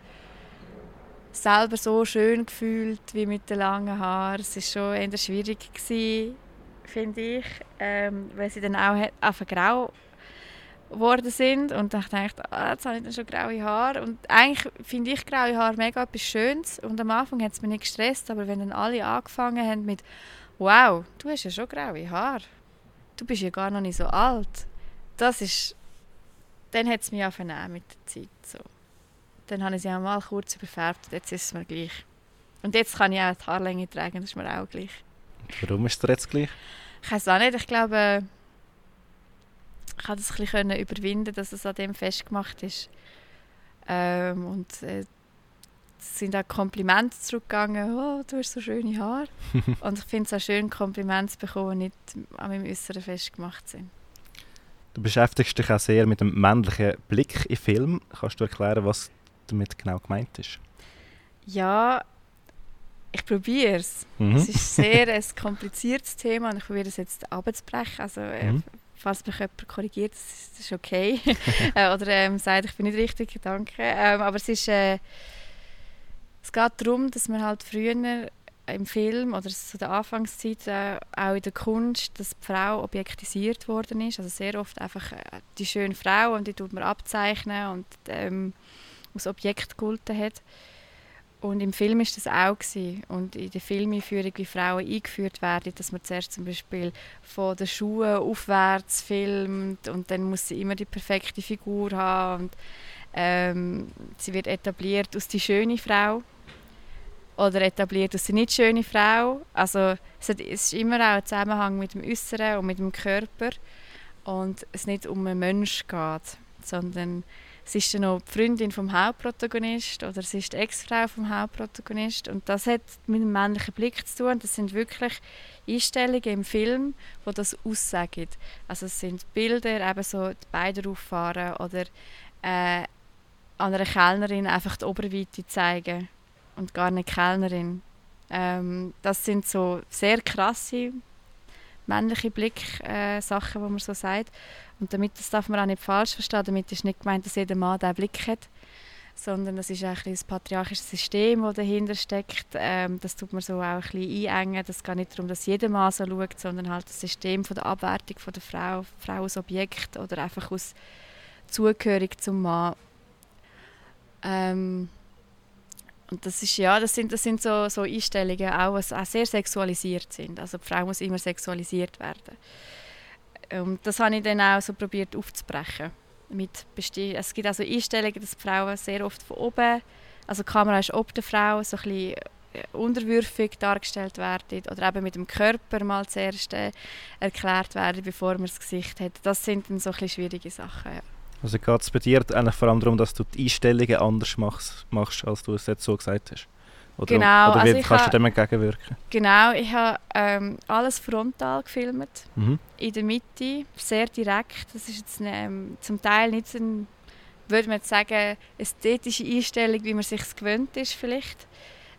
selber so schön gefühlt wie mit den langen Haaren. Es war schon eher schwierig, gewesen, finde ich, ähm, weil sie dann auch einfach grau geworden sind und dann dachte ich, ah, jetzt habe ich dann schon graue Haare und eigentlich finde ich graue Haare mega etwas Schönes und am Anfang hat es mich nicht gestresst, aber wenn dann alle angefangen haben mit «Wow, du hast ja schon graue Haare», du bist ja gar noch nicht so alt. Das ist, dann hat es mich angefangen mit der Zeit. So. Dann habe ich sie einmal kurz überfärbt und jetzt ist es mir gleich. Und jetzt kann ich auch die Haarlänge tragen, das ist mir auch gleich.
Warum ist es jetzt gleich?
Ich weiß auch nicht, ich glaube, ich konnte das ein bisschen überwinden, dass es an dem festgemacht ist. Ähm, und äh, es sind auch Komplimente zurückgegangen, oh, du hast so schöne Haare. [LAUGHS] und ich finde es auch schön, Komplimente zu bekommen, die nicht an meinem Äußeren festgemacht sind.
Du beschäftigst dich auch sehr mit dem männlichen Blick im Film. Kannst du erklären, was damit genau gemeint ist?
Ja, ich probiere es. Mhm. Es ist sehr [LAUGHS] ein kompliziertes Thema und ich probiere es jetzt abzubrechen. Also, äh, mhm. falls mich jemand korrigiert, das ist okay. [LAUGHS] Äh, oder ähm, sagt, ich bin nicht richtig, danke. Ähm, aber es ist... Äh, es geht darum, dass man halt früher im Film oder zu der Anfangszeit äh, auch in der Kunst, dass die Frau objektisiert worden ist. Also sehr oft einfach äh, die schöne Frau und die tut man abzeichnen und ähm, als Objekt gehalten hat. Und im Film ist das auch gewesen. und in der Filmeinführung, wie Frauen eingeführt werden, dass man zuerst zum Beispiel von den Schuhen aufwärts filmt und dann muss sie immer die perfekte Figur haben und ähm, sie wird etabliert als die schöne Frau oder etabliert als eine nicht schöne Frau. Also es, ist immer auch ein Zusammenhang mit dem Äußeren und mit dem Körper und es nicht um einen Mensch geht, sondern es ist dann noch die Freundin vom Hauptprotagonist oder es ist die Ex-Frau vom Hauptprotagonist und das hat mit dem männlichen Blick zu tun. Das sind wirklich Einstellungen im Film, wo das aussagen. Also es sind Bilder, eben so die Beine auffahren oder äh, an einer Kellnerin einfach die Oberweite zeigen und gar nicht Kellnerin. Ähm, das sind so sehr krasse männliche Blick-Sachen, äh, wo man so sagt. Und damit, das darf man auch nicht falsch verstehen, damit ist nicht gemeint, dass jeder Mann diesen Blick hat, sondern das ist ein das patriarchische System, das dahinter steckt. Ähm, das tut man so auch ein bisschen einengen. Das geht nicht darum, dass jeder Mann so schaut, sondern halt das System von der Abwertung von der Frau, Frau als Objekt oder einfach aus Zugehörig zum Mann. Ähm, und das ist ja, das sind, das sind so, so Einstellungen auch, die auch sehr sexualisiert sind. Also die Frau muss immer sexualisiert werden. Und das habe ich dann auch so probiert aufzubrechen. Mit es gibt also Einstellungen, dass Frauen sehr oft von oben, also die Kamera ist ob der Frau, so ein äh, unterwürfig dargestellt werden oder eben mit dem Körper mal zuerst äh, erklärt werden, bevor man das Gesicht hat. Das sind dann so ein schwierige Sachen. Ja.
Also geht es bei dir eigentlich vor allem darum, dass du die Einstellungen anders machst, machst als du es jetzt so gesagt hast? Oder,
genau.
Oder wie also kannst du dem entgegenwirken?
Genau, ich habe ähm, alles frontal gefilmt, mhm. in der Mitte, sehr direkt. Das ist jetzt ähm, zum Teil nicht so ein, würde man jetzt sagen, ästhetische Einstellung, wie man sich gewöhnt ist vielleicht.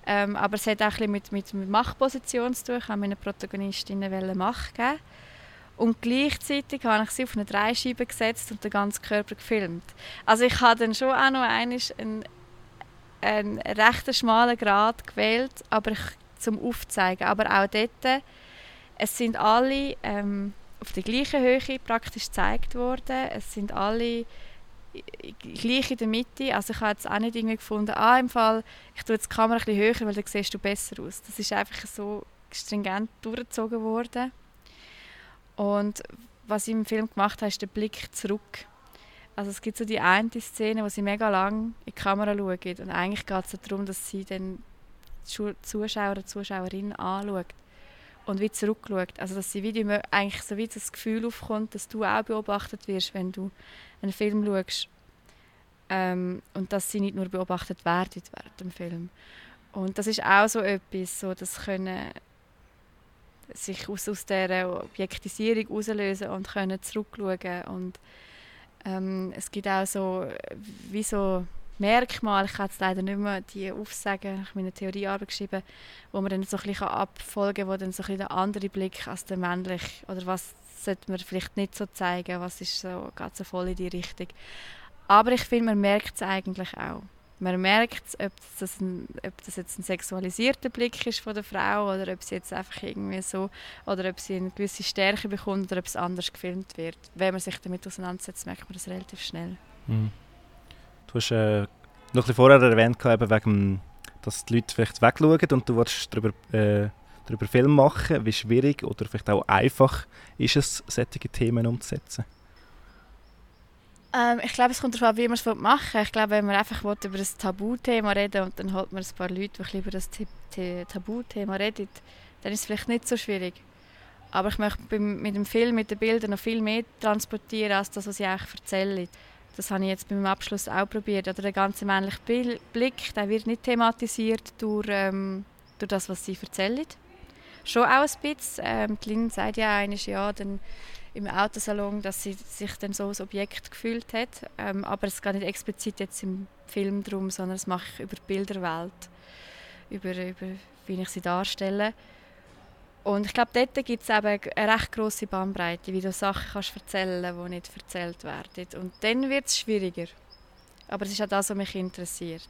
Ähm, aber es hat auch ein bisschen mit, mit Machtposition zu tun. Ich wollte meinen Protagonistinnen Macht geben. Und gleichzeitig habe ich sie auf eine Dreischeibe gesetzt und den ganzen Körper gefilmt. Also ich habe dann schon auch noch einen, einen recht schmalen Grad gewählt, aber ich, zum Aufzeigen. Aber auch dort, es sind alle ähm, auf der gleichen Höhe praktisch gezeigt worden. Es sind alle gleich in der Mitte. Also ich habe jetzt auch nicht irgendwie gefunden, ah, im Fall, ich tue jetzt die Kamera ein bisschen höher, weil dann siehst du besser aus. Das ist einfach so stringent durchgezogen worden. Und was ich im Film gemacht habe, ist der Blick zurück. Also es gibt so die eine Szene, wo sie mega lang in die Kamera schauen und eigentlich geht es darum, dass sie die Zuschauer Zuschauerin anschaut und wie zurückschaut. Also dass sie wie die, eigentlich so wie das Gefühl aufkommt, dass du auch beobachtet wirst, wenn du einen Film schaust. ähm, und dass sie nicht nur beobachtet werden während dem Film. Und das ist auch so etwas, so das können sich aus, aus dieser Objektisierung herauslösen und können zurückschauen und ähm, es gibt auch so wie so Merkmale, ich kann jetzt leider nicht mehr die aufsagen, ich habe meine Theoriearbeit geschrieben, wo man dann so ein bisschen abfolgen kann, wo dann so ein bisschen der andere Blick als der männliche, oder was sollte man vielleicht nicht so zeigen, was ist so, so voll in die Richtung. Aber ich finde, man merkt es eigentlich auch. Man merkt ob das, ein, ob das jetzt ein sexualisierter Blick ist von der Frau oder ob sie jetzt einfach irgendwie so, oder ob sie eine gewisse Stärke bekommt oder ob es anders gefilmt wird. Wenn man sich damit auseinandersetzt, merkt man das relativ schnell. Mhm.
Du hast äh, noch ein bisschen vorher erwähnt, eben wegen, dass die Leute vielleicht wegschauen und du willst darüber, äh, darüber Film machen. Wie schwierig oder vielleicht auch einfach ist es, solche Themen umzusetzen?
Ähm, ich glaube, es kommt darauf an, wie man es machen will. Ich glaube, wenn man einfach über ein Tabuthema reden und dann holt man ein paar Leute, die über das Tabuthema reden, dann ist es vielleicht nicht so schwierig. Aber ich möchte mit dem Film, mit den Bildern noch viel mehr transportieren, als das, was ich eigentlich erzähle. Das habe ich jetzt beim Abschluss auch probiert. Oder der ganze männliche Blick, der wird nicht thematisiert durch, ähm, durch das, was sie erzählen. Schon auch ein bisschen. Ähm, die Lynn sagt ja eines ja, dann im Autosalon, dass sie sich dann so als Objekt gefühlt hat. Ähm, aber es geht nicht explizit jetzt im Film darum, sondern es mache ich über die Bilderwelt, über, über wie ich sie darstelle. Und ich glaube, dort gibt es eben eine recht grosse Bandbreite, wie du Sachen kannst erzählen die nicht erzählt werden. Und dann wird es schwieriger. Aber es ist auch das, was mich interessiert.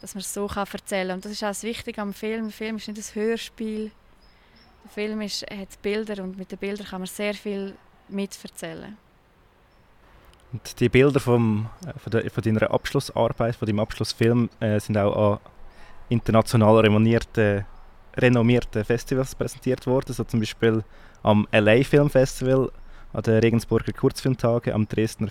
Dass man es so erzählen kann. Und das ist auch das Wichtige am Film. Ein Film ist nicht ein Hörspiel, der Film ist, hat Bilder und mit den Bildern kann man sehr viel miterzählen.
Und die Bilder vom, äh, von, der, von deiner Abschlussarbeit, von deinem Abschlussfilm, äh, sind auch an international renommierten, Festivals präsentiert worden, so zum Beispiel am LA Film Festival, an den Regensburger Kurzfilmtagen, am Dresdner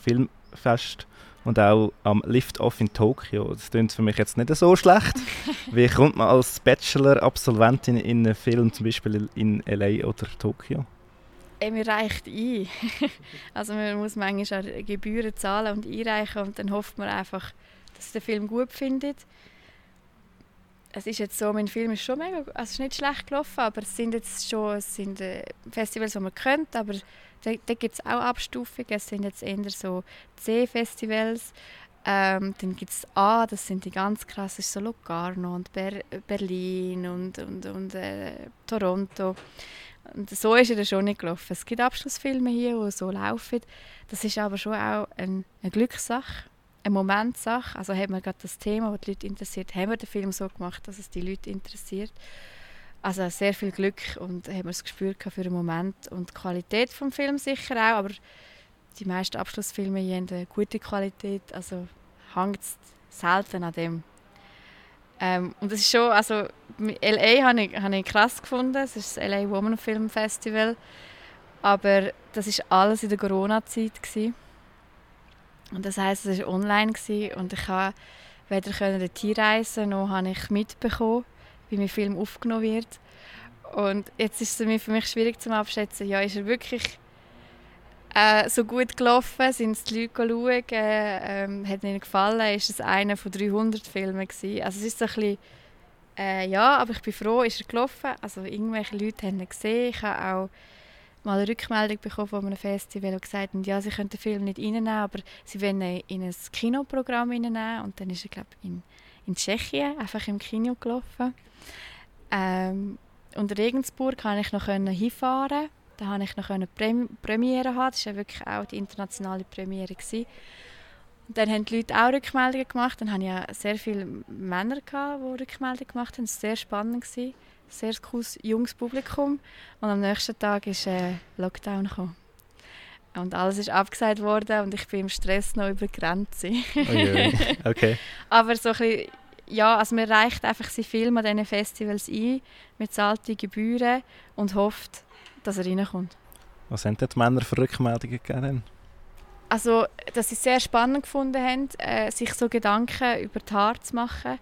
Filmfest und auch am Lift-Off in Tokio. Das klingt für mich jetzt nicht so schlecht. [LAUGHS] Wie kommt man als Bachelor-Absolventin in einen Film, zum Beispiel in LA oder Tokio?
Ey, mir reicht ein. [LAUGHS] also man muss manchmal auch Gebühren zahlen und einreichen und dann hofft man einfach, dass der Film gut findet. Es ist jetzt so, mein Film ist schon mega, also ist nicht schlecht gelaufen, aber es sind jetzt schon es sind, äh, Festivals, die man kennt, aber da, da gibt es auch Abstufungen. Es sind jetzt eher so C-Festivals. Ähm, dann gibt es A, das sind die ganz krassen, so Locarno und Ber Berlin und, und, und äh, Toronto. Und so ist er schon nicht gelaufen. Es gibt Abschlussfilme hier, die so laufen. Das ist aber schon auch ein, eine Glückssache, eine Momentsache. Also hat man gerade das Thema, das die Leute interessiert, haben wir den Film so gemacht, dass es die Leute interessiert. Also sehr viel Glück und haben wir das Gespür für einen Moment und die Qualität des Films sicher auch, aber die meisten Abschlussfilme haben eine gute Qualität, also hängt es selten an dem. Ähm, und das ist schon, also L.A. habe ich, habe ich krass gefunden, es ist das L.A. Woman Film Festival, aber das ist alles in der Corona-Zeit und das heißt, es war online und ich konnte weder dorthin reisen noch habe ich mitbekommen, wie mein Film aufgenommen wird. Und jetzt ist es für mich schwierig zu abschätzen, ja, ist er wirklich äh, so gut gelaufen? Sind die Leute schauen? Äh, ähm, hat ihnen gefallen? Ist es einer von 300 Filmen gewesen? Also es ist so ein bisschen, äh, ja, aber ich bin froh, ist er gelaufen. Also irgendwelche Leute haben ihn gesehen. Ich habe auch mal eine Rückmeldung bekommen von einem Festival, die gesagt haben, ja, sie können den Film nicht reinnehmen, aber sie wollen ihn in ein Kinoprogramm reinnehmen. Und dann ist er, glaube ich, in, in Tschechien einfach im Kino gelaufen. Ähm, und Regensburg konnte ich noch hinfahren. Da konnte ich noch eine Premiere haben. Das war wirklich auch die internationale Premiere. Und dann haben die Leute auch Rückmeldungen gemacht. Dann hatte ich ja sehr viele Männer, die Rückmeldungen gemacht haben. Das war sehr spannend. Sehr cooles, junges Publikum. Und am nächsten Tag ist äh, Lockdown gekommen. Und alles ist abgesagt worden und ich bin im Stress noch über die Grenze.
okay. okay.
Aber so ein bisschen ja, also man reicht einfach seinen Film an diesen Festivals ein, man zahlt die Gebühren und hofft, dass er reinkommt.
Was haben die Männer für Rückmeldungen gegeben?
Also, dass sie es sehr spannend gefunden haben, äh, sich so Gedanken über die Haare zu machen.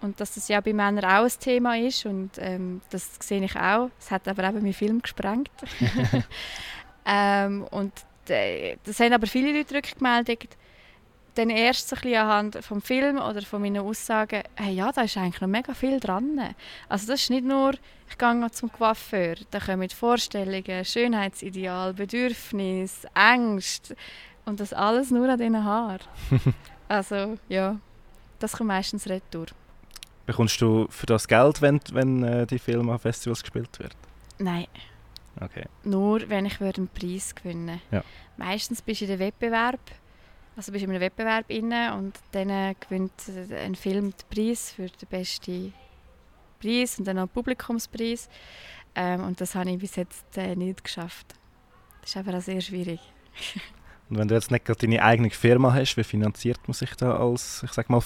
Und dass das ja bei Männern auch ein Thema ist. Und ähm, das sehe ich auch. Es hat aber eben meinen Film gesprengt. [LAUGHS] [LAUGHS] ähm, und das haben aber viele Leute rückgemeldet dann erst so ein bisschen anhand vom Film oder von meinen Aussagen, hey, ja, da ist eigentlich noch mega viel dran. Also das ist nicht nur, ich gehe zum Coiffeur, da kommen Vorstellungen, Schönheitsideal, Bedürfnis, Ängste und das alles nur an diesen Haaren. [LAUGHS] also ja, das kommt meistens retour.
Bekommst du für das Geld, wenn, wenn äh, die Filme an Festivals gespielt werden?
Nein.
Okay.
Nur, wenn ich einen Preis gewinnen
Ja.
Meistens bist du in einem Wettbewerb, also bist du in einem Wettbewerb inne und dann gewinnt ein Film den Preis für den besten Preis und dann noch einen Publikumspreis. Ähm, und das habe ich bis jetzt äh, nicht geschafft. Das ist aber auch sehr schwierig. [LAUGHS]
Und wenn du jetzt nicht gerade deine eigene Firma hast, wie finanziert man sich da als, ich sag mal,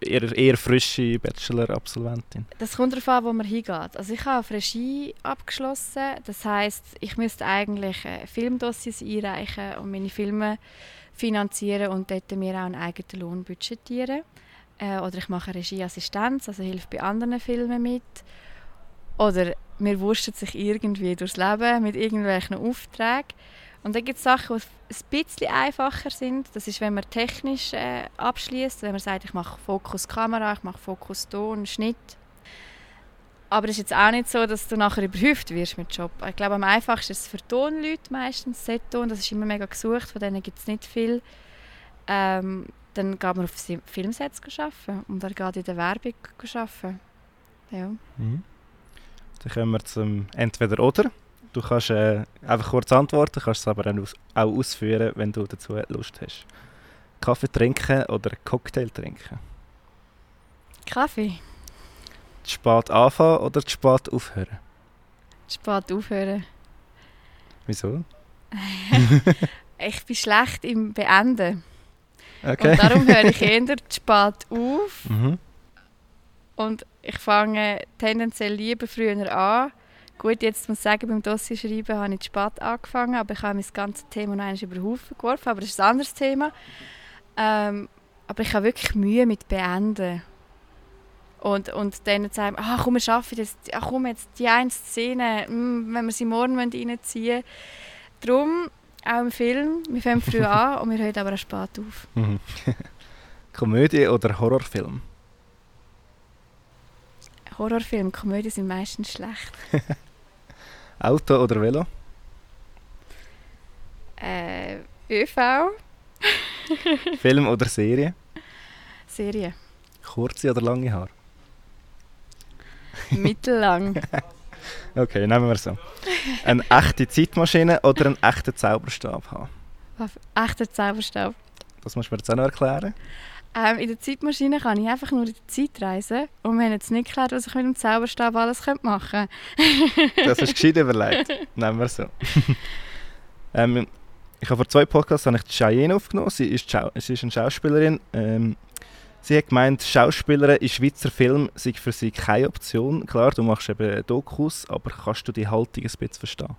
eher, eher frische Bachelor-Absolventin?
Das kommt darauf an, wo man hingeht. Also ich habe auf Regie abgeschlossen. Das heißt, ich müsste eigentlich äh, Filmdossiers einreichen und meine Filme finanzieren und dort mir auch einen eigenen Lohn budgetieren. Äh, oder ich mache Regieassistenz, also hilfe bei anderen Filmen mit. Oder mir wurscht sich irgendwie durchs Leben mit irgendwelchen Aufträgen. Und dann gibt es Sachen, die ein bisschen einfacher sind. Das ist, wenn man technisch äh, abschließt, wenn man sagt, ich mache Fokus Kamera, ich mache Fokus Ton, Schnitt. Aber es ist jetzt auch nicht so, dass du nachher überhäuft wirst mit Job. Ich glaube, am einfachsten ist es für Tonleute meistens, Set-Ton, das ist immer mega gesucht, von denen gibt es nicht viel. Ähm, dann geht man auf Filmsets arbeiten und er geht in der Werbung arbeiten. Ja.
Mhm. Dann kommen wir zum Entweder-Oder. Du kannst äh, einfach kurz antworten, kannst es aber auch ausführen, wenn du dazu Lust hast. Kaffee trinken oder Cocktail trinken?
Kaffee.
Zu spät anfangen oder zu spät aufhören?
Spät aufhören.
Wieso? [LAUGHS]
Ich bin schlecht im Beenden.
Okay.
Und darum höre ich [LAUGHS] eher zu spät auf.
Mhm.
Und ich fange tendenziell lieber früher an. Gut, jetzt muss ich sagen, beim Dossier schreiben habe ich zu spät angefangen, aber ich habe mein ganzes Thema noch einmal über den Haufen geworfen, aber das ist ein anderes Thema. Ähm, aber ich habe wirklich Mühe mit Beenden. Und, und dann zu sagen, ah, komm, wir schaffen das, ah, komm, jetzt die eine Szene, mm, wenn wir sie morgen reinziehen wollen. Darum, auch im Film, wir fangen früh [LAUGHS] an und wir hören aber auch spät auf.
Mhm. [LAUGHS] Komödie oder Horrorfilm?
Horrorfilme, Komödien sind meistens schlecht. [LAUGHS]
Auto oder Velo?
Äh, ÖV, [LAUGHS]
Film oder Serie?
Serie.
Kurze oder lange Haare? [LAUGHS]
Mittellang. [LAUGHS]
Okay, nehmen wir so. Eine echte Zeitmaschine oder einen echten Zauberstab haben?
Echter Zauberstab.
Das musst du mir jetzt auch noch erklären.
Ähm, in der Zeitmaschine kann ich einfach nur in der Zeit reisen. Und wir haben jetzt nicht geklärt, was ich mit dem Zauberstab alles könnte machen
Das ist gescheit überlegt. Nehmen wir so. [LAUGHS] ähm, ich habe vor zwei Podcasts habe ich die Cheyenne aufgenommen. Sie ist, Schau sie ist eine Schauspielerin. Ähm, sie hat gemeint, Schauspielerin in Schweizer Film sei für sie keine Option. Klar, du machst eben Dokus, aber kannst du die Haltung ein bisschen verstehen?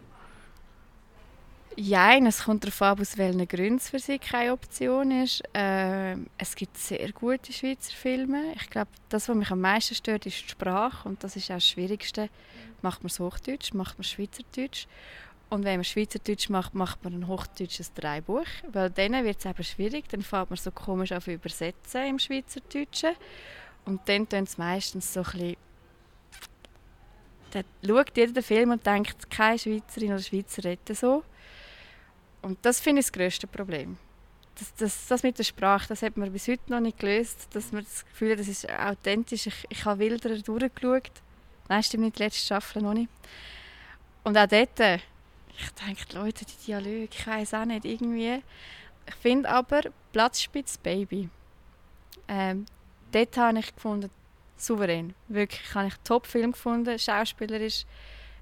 Ja, es kommt darauf an, aus welchen Gründen es für sie keine Option ist. Ähm, es gibt sehr gute Schweizer Filme. Ich glaube, das, was mich am meisten stört, ist die Sprache. Und das ist auch das Schwierigste. Macht man es Hochdeutsch, macht man Schweizerdeutsch. Und wenn man Schweizerdeutsch macht, macht man ein hochdeutsches Dreibuch. Weil dann wird es eben schwierig. Dann fängt man so komisch auf übersetzen im Schweizerdeutschen. Und dann tun es meistens so ein bisschen... Dann schaut jeder den Film und denkt, keine Schweizerin oder Schweizer redet so. Und das finde ich das grösste Problem. Das, das, das mit der Sprache, das hat man bis heute noch nicht gelöst, dass man das Gefühl hat, das ist authentisch. Ich, ich habe wilder durchgeschaut. Nein, stimmt nicht, die letzte Staffel noch nicht. Und auch dort, ich denke, die Leute, die Dialoge, ich weiß auch nicht, irgendwie. Ich finde aber Platzspitz Baby. Ähm, dort habe ich gefunden, souverän. Wirklich, habe ich einen Top-Film gefunden, schauspielerisch.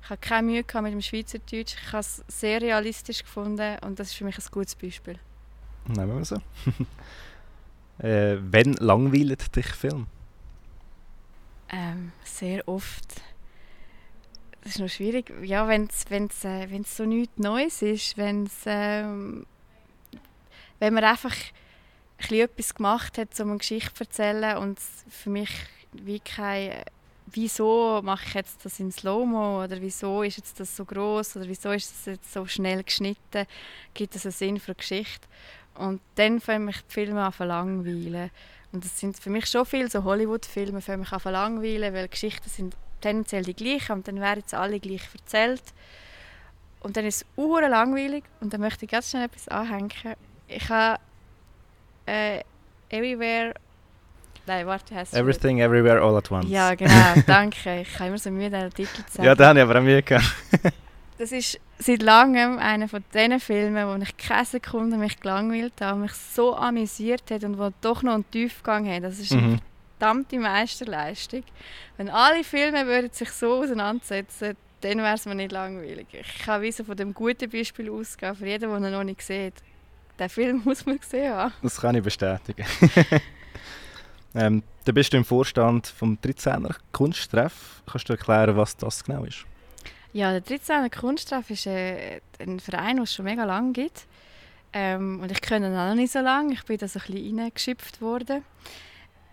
Ich habe keine Mühe gehabt mit dem Schweizerdeutsch. Ich habe es sehr realistisch gefunden und das ist für mich ein gutes Beispiel.
Nehmen wir so. [LAUGHS] äh, wenn langweilt dich Film?
Ähm, sehr oft. Das ist noch schwierig. Ja, wenn es wenn's, äh, wenn's so nichts Neues ist, wenn's, ähm, wenn man einfach ein etwas gemacht hat, um eine Geschichte zu erzählen und es für mich wie kein wieso mache ich jetzt das in Slow-Mo oder wieso ist jetzt das so groß oder wieso ist das jetzt so schnell geschnitten, gibt es einen Sinn für eine Geschichte. Und dann fangen mich die Filme an zu langweilen. Und das sind für mich schon viele so Hollywood-Filme, fangen mich an zu langweilen, weil Geschichten sind tendenziell die gleichen und dann werden sie alle gleich erzählt. Und dann ist es uhr langweilig und dann möchte ich ganz schnell etwas anhängen. Ich habe äh, Everywhere Nein, warte, heißt
Everything, Everywhere, All at Once.
Ja, genau, [LAUGHS] danke. Ich habe immer so Mühe, den Titel zu sagen.
Ja, da habe ich aber auch Mühe gehabt. [LAUGHS]
das ist seit langem einer von diesen Filmen, wo ich keine Sekunde mich gelangweilt habe, mich so amüsiert hat und wo doch noch einen Tiefgang hat. Das ist mhm. eine verdammte Meisterleistung. Wenn alle Filme würden sich so auseinandersetzen dann wäre es mir nicht langweilig. Ich kann wie so von dem guten Beispiel ausgehen, für jeden, der ihn noch nicht sieht. Den Film [LAUGHS] muss man gesehen haben.
Das kann ich bestätigen. Ähm, da bist du im Vorstand vom 13er Kunsttreff. Kannst du erklären, was das genau ist?
Ja, der 13er Kunsttreff ist äh, ein Verein, den es schon mega lange gibt. Ähm, und ich kenne ihn auch noch nicht so lange. Ich bin da so ein bisschen reingeschipft worden.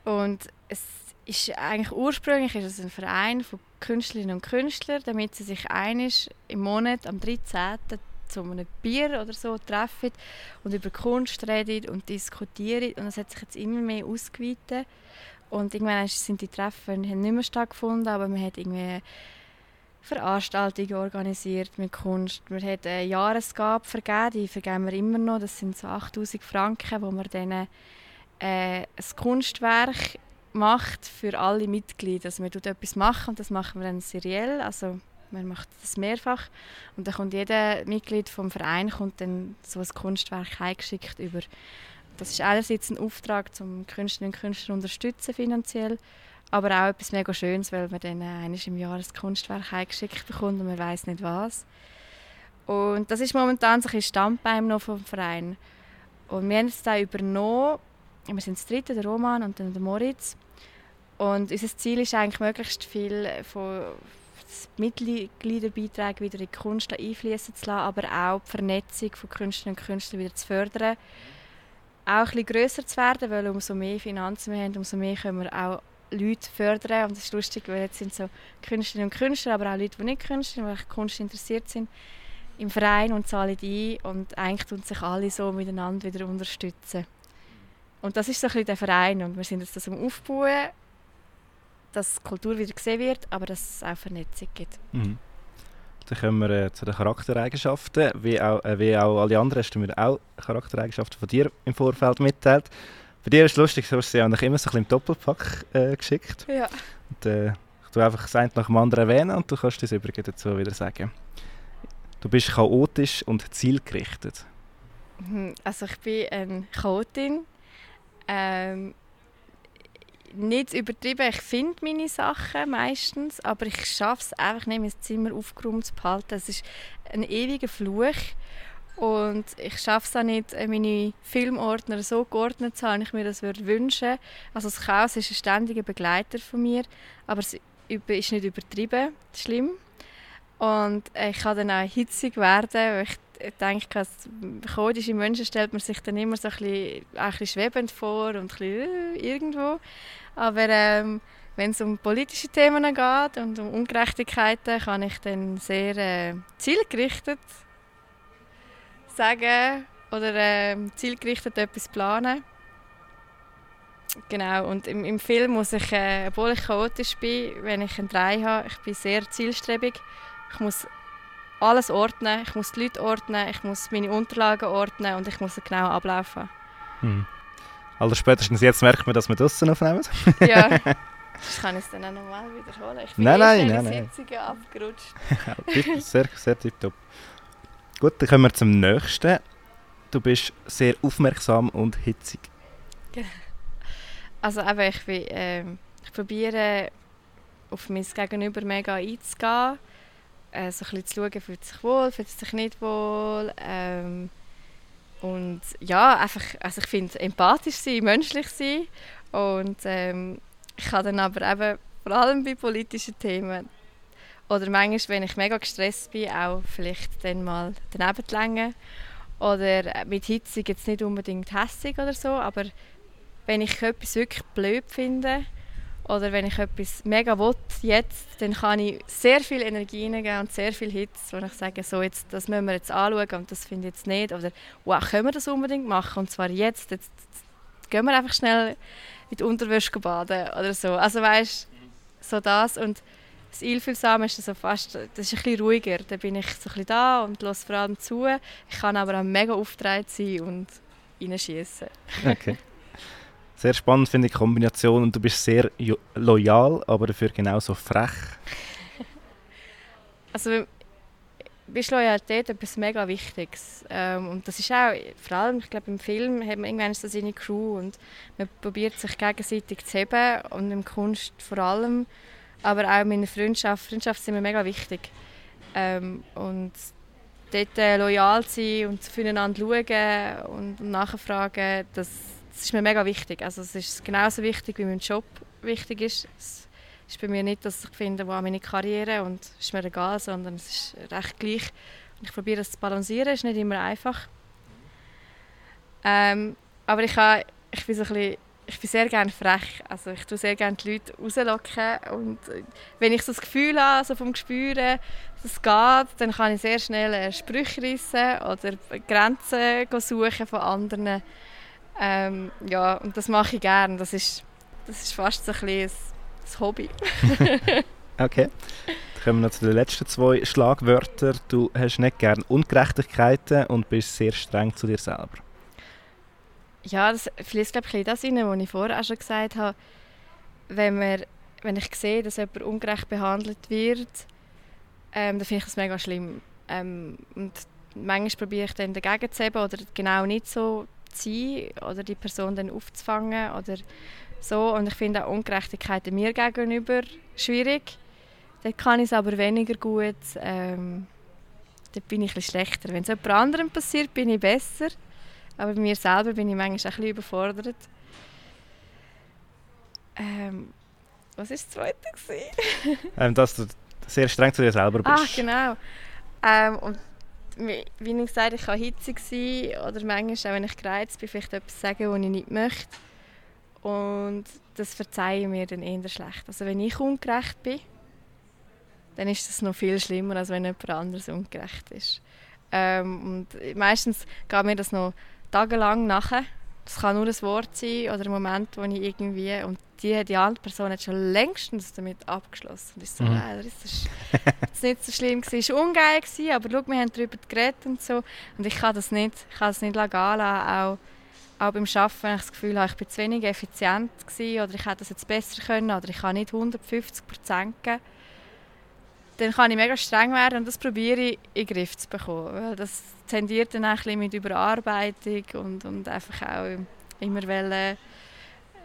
Und es ist eigentlich ursprünglich ist es ein Verein von Künstlerinnen und Künstlern, damit sie sich einig im Monat am 13. zu einem Bier oder so treffen und über Kunst reden und diskutieren. Und das hat sich jetzt immer mehr ausgeweitet. Und irgendwann sind die Treffen nicht mehr stattgefunden, aber man hat irgendwie Veranstaltungen organisiert mit Kunst. Wir haben eine Jahresgabe vergeben, die vergeben wir immer noch. Das sind so 8000 Franken, wo wir dann äh, ein Kunstwerk macht für alle Mitglieder. Also man tut etwas machen und das machen wir dann seriell, also man macht das mehrfach und dann kommt jeder Mitglied vom Verein kommt dann so ein Kunstwerk eingeschickt über. Das ist einerseits ein Auftrag, um Künstlerinnen und Künstler unterstützen finanziell, aber auch etwas mega Schönes, weil man dann einmal im Jahr ein Kunstwerk eingeschickt bekommt und man weiß nicht was. Und das ist momentan so ein Standbein noch vom Verein. Und wir haben es da übernommen wir sind das dritte, der Roman und dann der Moritz. Und unser Ziel ist eigentlich, möglichst viel von Mitgliederbeiträgen wieder in die Kunst einfließen zu lassen, aber auch die Vernetzung von Künstlerinnen und Künstlern wieder zu fördern. Auch ein bisschen grösser zu werden, weil umso mehr Finanzen wir haben, umso mehr können wir auch Leute fördern. Und das ist lustig, weil jetzt sind so Künstlerinnen und Künstler, aber auch Leute, die nicht Künstler, die Kunst interessiert sind, im Verein und zahlen ein. Und eigentlich tun sich alle so miteinander wieder unterstützen. Und das ist so ein bisschen der Verein und wir sind jetzt das am Aufbauen, dass Kultur wieder gesehen wird, aber dass es auch Vernetzung gibt.
Mhm. Dann kommen wir äh, zu den Charaktereigenschaften. Wie auch, äh, wie auch alle anderen hast du mir auch Charaktereigenschaften von dir im Vorfeld mitteilt. Bei dir ist es lustig, du hast sie eigentlich immer so ein bisschen im Doppelpack äh, geschickt.
Ja.
Und, äh, ich tue einfach das eine nach dem anderen erwähnen und du kannst das übrige dazu wieder sagen. Du bist chaotisch und zielgerichtet.
Mhm, also ich bin eine Chaotin ähm, nicht übertrieben, ich finde meine Sachen meistens, aber ich schaffe es einfach nicht, mein Zimmer aufgeräumt zu behalten. Es ist ein ewiger Fluch und ich schaffe es auch nicht, meine Filmordner so geordnet zu haben, wie ich mir das würde wünschen. Also das Chaos ist ein ständiger Begleiter von mir, aber es ist nicht übertrieben schlimm. Und ich kann dann auch hitzig werden, weil ich denke, als chaotische Menschen stellt man sich dann immer so ein bisschen, ein bisschen schwebend vor und ein bisschen äh, irgendwo. Aber ähm, wenn es um politische Themen geht und um Ungerechtigkeiten, kann ich dann sehr äh, zielgerichtet sagen oder äh, zielgerichtet etwas planen. Genau, und im, im Film muss ich, äh, obwohl ich chaotisch bin, wenn ich einen Drei habe, ich bin sehr zielstrebig. Ich muss alles ordnen, ich muss die Leute ordnen, ich muss meine Unterlagen ordnen und ich muss einen genauen Ablauf haben.
Hm. Also spätestens jetzt merkt man, dass wir draußen aufnehmen. [LAUGHS]
ja, [LAUGHS] das kann ich es dann auch nochmal wiederholen. Ich bin
nein, nein, nein, nein.
Sitzungen abgerutscht. [LAUGHS]
sehr, sehr tipptopp. Gut, dann kommen wir zum nächsten. Du bist sehr aufmerksam und hitzig.
Also eben, ich, bin, äh, ich probiere auf mein Gegenüber mega einzugehen äh, so ein bisschen zu schauen, fühlt sich wohl, fühlt sich nicht wohl. Ähm, und ja, einfach, also ich finde empathisch sein, menschlich sein. Und ähm, ich kann dann aber eben, vor allem bei politischen Themen, oder manchmal, wenn ich mega gestresst bin, auch vielleicht dann mal daneben längen. Oder mit Hitze jetzt nicht unbedingt hässig oder so, aber wenn ich etwas wirklich blöd finde Oder wenn ich etwas mega will, jetzt, dann kann ich sehr viel Energie hineingeben und sehr viel Hits, wo ich sage, so jetzt, das müssen wir jetzt anschauen und das finde ich jetzt nicht. Oder wow, können wir das unbedingt machen und zwar jetzt, jetzt, jetzt gehen wir einfach schnell mit Unterwäsche baden oder so. Also weißt so das und das Einfühlsame ist so fast, das ist ein bisschen ruhiger. Da bin ich so ein bisschen da und höre vor allem zu. Ich kann aber auch mega aufgetragen sein und reinschießen.
Okay. [LAUGHS] Sehr spannend finde ich die Kombination und du bist sehr loyal, aber dafür genauso frech.
also ist Loyalität etwas mega Wichtiges. Ähm, und das ist auch, vor allem, ich glaube, im Film hat man irgendwann so seine Crew und man probiert sich gegenseitig zu heben und im Kunst vor allem, aber auch in der Freundschaft. Freundschaft sind mir mega wichtig. Ähm, und dort äh, loyal sein und füreinander schauen und nachfragen, das, das ist mir mega wichtig. Also es ist genauso wichtig, wie mein Job wichtig ist. Es ist bei mir nicht, dass ich finde, wow, meine Karriere und es ist mir egal, sondern es ist recht gleich. Und ich probiere das zu balancieren, es ist nicht immer einfach. Ähm, aber ich, habe, ich bin so bisschen ich bin sehr gerne frech. Also ich tue sehr gerne die Leute rauslocken. Und wenn ich so das Gefühl habe, so vom Gespüren, dass es geht, dann kann ich sehr schnell Sprüche reissen oder Grenzen suchen von anderen. Ähm, ja, und das mache ich gerne. Das ist, das ist fast so ein, ein, ein Hobby. [LAUGHS]
okay. Dann kommen wir noch zu den letzten zwei Schlagwörtern. Du hast nicht gerne Ungerechtigkeiten und bist sehr streng zu dir selber.
Ja, das fließt glaube ich das rein, was ich vorher auch schon gesagt habe. Wenn, wir, wenn ich sehe, dass jemand ungerecht behandelt wird, ähm, dann finde ich das mega schlimm. Ähm, und manchmal probiere ich dann dagegen zu heben oder genau nicht so sein oder die Person dann aufzufangen oder so. Und ich finde auch Ungerechtigkeiten mir gegenüber schwierig. Dort kann ich es aber weniger gut. Ähm, dort bin ich ein schlechter. Wenn es jemand anderem passiert, bin ich besser. Aber bei mir selber bin ich manchmal auch ein bisschen überfordert. Ähm, was war das zweite?
ähm, dass du sehr streng zu dir selber bist.
Ach, genau. Ähm, und wie, ich gesagt ich kann hitzig sein oder manchmal, auch wenn ich gereizt bin, vielleicht etwas sagen, was ich nicht möchte. Und das verzeihe ich mir dann eher schlecht. Also wenn ich ungerecht bin, dann ist das noch viel schlimmer, als wenn jemand anderes ungerecht ist. Ähm, und meistens geht mir das noch tagelang nachher. Das kann nur ein Wort sein oder ein Moment, wo ich irgendwie... Und die, die andere Person hat schon längstens damit abgeschlossen. Und ich so, mhm. nein, das war nicht so schlimm. Es war ungeil, aber schau, wir haben darüber geredet und so. Und ich kann das nicht, ich kann das nicht lassen. Auch, auch beim Arbeiten, wenn ich das Gefühl habe, ich bin zu wenig effizient gewesen, oder ich hätte das jetzt besser können oder ich kann nicht 150 Prozent geben dann kann ich mega streng werden und das probiere ich in den Griff zu bekommen. Das tendiert dann auch ein mit Überarbeitung und, und einfach auch immer wollen,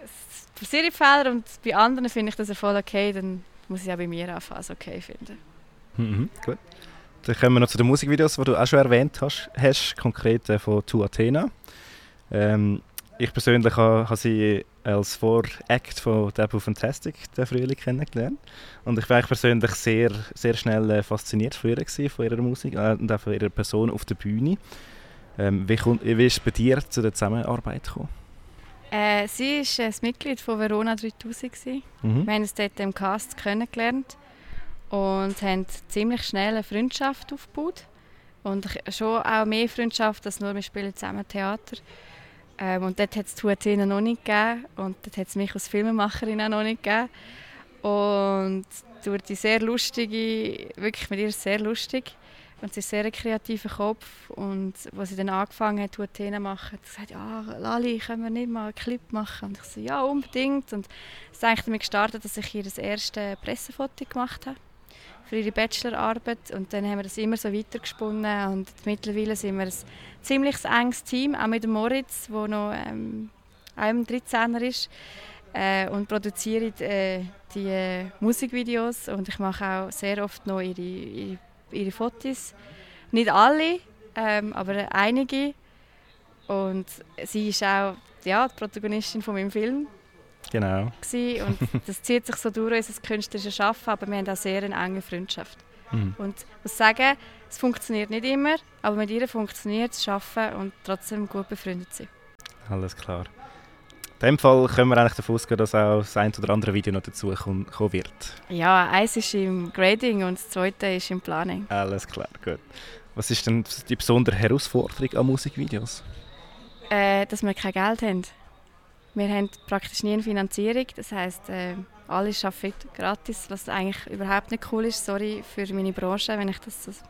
es passieren Fehler und bei anderen finde ich das voll okay, dann muss ich auch bei mir anfangen, okay finden.
Mhm, gut. Dann kommen wir noch zu den Musikvideos, die du auch schon erwähnt hast, hast konkret äh, von Tu Athena. Ähm, ich persönlich habe, habe sie als Voract von Debut Fantastic den Frühling kennengelernt. Und ich war persönlich sehr, sehr schnell äh, fasziniert von ihr, gewesen, von ihrer Musik äh, und auch von ihrer Person auf der Bühne. Ähm, wie, kommt, wie ist es bei dir zu der Zusammenarbeit gekommen?
Äh, sie war ein Mitglied von Verona 3000. Mhm. Wir haben uns dort im Cast kennengelernt und haben ziemlich schnell eine Freundschaft aufgebaut. Und schon auch mehr Freundschaft als nur wir spielen zusammen Theater. Ähm, und dort hat es Tuatina noch nicht gegeben und dort hat es mich als Filmemacherin auch noch nicht gegeben. Und durch die sehr lustige, wirklich mit ihr sehr lustig, und sie ist sehr kreativer Kopf und als sie dann angefangen hat, Tuatina zu machen, hat sie gesagt, ja, Lali, können wir nicht mal einen Clip machen? Und ich so, ja, unbedingt. Und es ist eigentlich damit gestartet, dass ich ihr das erste Pressefoto gemacht habe für ihre Bachelorarbeit und dann haben wir das immer so weitergesponnen und mittlerweile sind wir ein ziemlich enges Team, auch mit Moritz, der noch ähm, auch im 13er ist äh, und produziert äh, die äh, Musikvideos und ich mache auch sehr oft noch ihre, ihre, ihre Fotos. Nicht alle, ähm, aber einige und sie ist auch ja, die Protagonistin von meinem Film
Genau.
Und [LAUGHS] das zieht sich so durch unser künstlerisches Arbeiten, aber wir haben auch sehr eine enge Freundschaft. Mhm. Und ich muss sagen, es funktioniert nicht immer, aber mit ihr funktioniert es, arbeiten und trotzdem gut befreundet sein.
Alles klar. In dem Fall können wir eigentlich davon ausgehen, dass auch das ein oder andere Video noch dazu kommen wird.
Ja, eins ist im Grading und das zweite ist im Planning.
Alles klar, gut. Was ist denn die besondere Herausforderung an Musikvideos?
Äh, dass wir kein Geld haben. Wir haben praktisch nie eine Finanzierung, das heisst, äh, alle arbeiten gratis, was eigentlich überhaupt nicht cool ist. Sorry für meine Branche, wenn ich das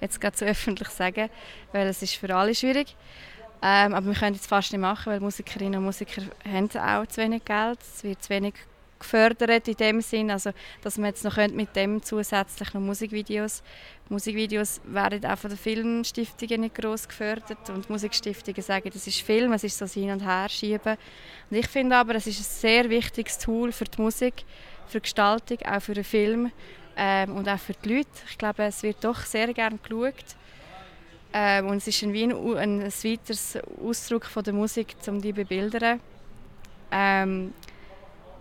jetzt gerade so [LAUGHS] öffentlich sage, weil es ist für alle schwierig. Ähm, aber wir können es fast nicht machen, weil Musikerinnen und Musiker haben auch zu wenig Geld. Es wird zu wenig gefördert in dem Sinn, also dass man jetzt noch mit dem zusätzlich noch Musikvideos. Musikvideos werden auch von den Filmstiftungen nicht groß gefördert und Musikstiftungen sagen, das ist Film, es ist so Hin und Her schieben. Und ich finde aber, es ist ein sehr wichtiges Tool für die Musik, für die Gestaltung, auch für den Film ähm, und auch für die Leute. Ich glaube, es wird doch sehr gerne geschaut. Ähm, und es ist ein, ein, ein weiteres Ausdruck von der Musik, um die zu bebildern. Ähm,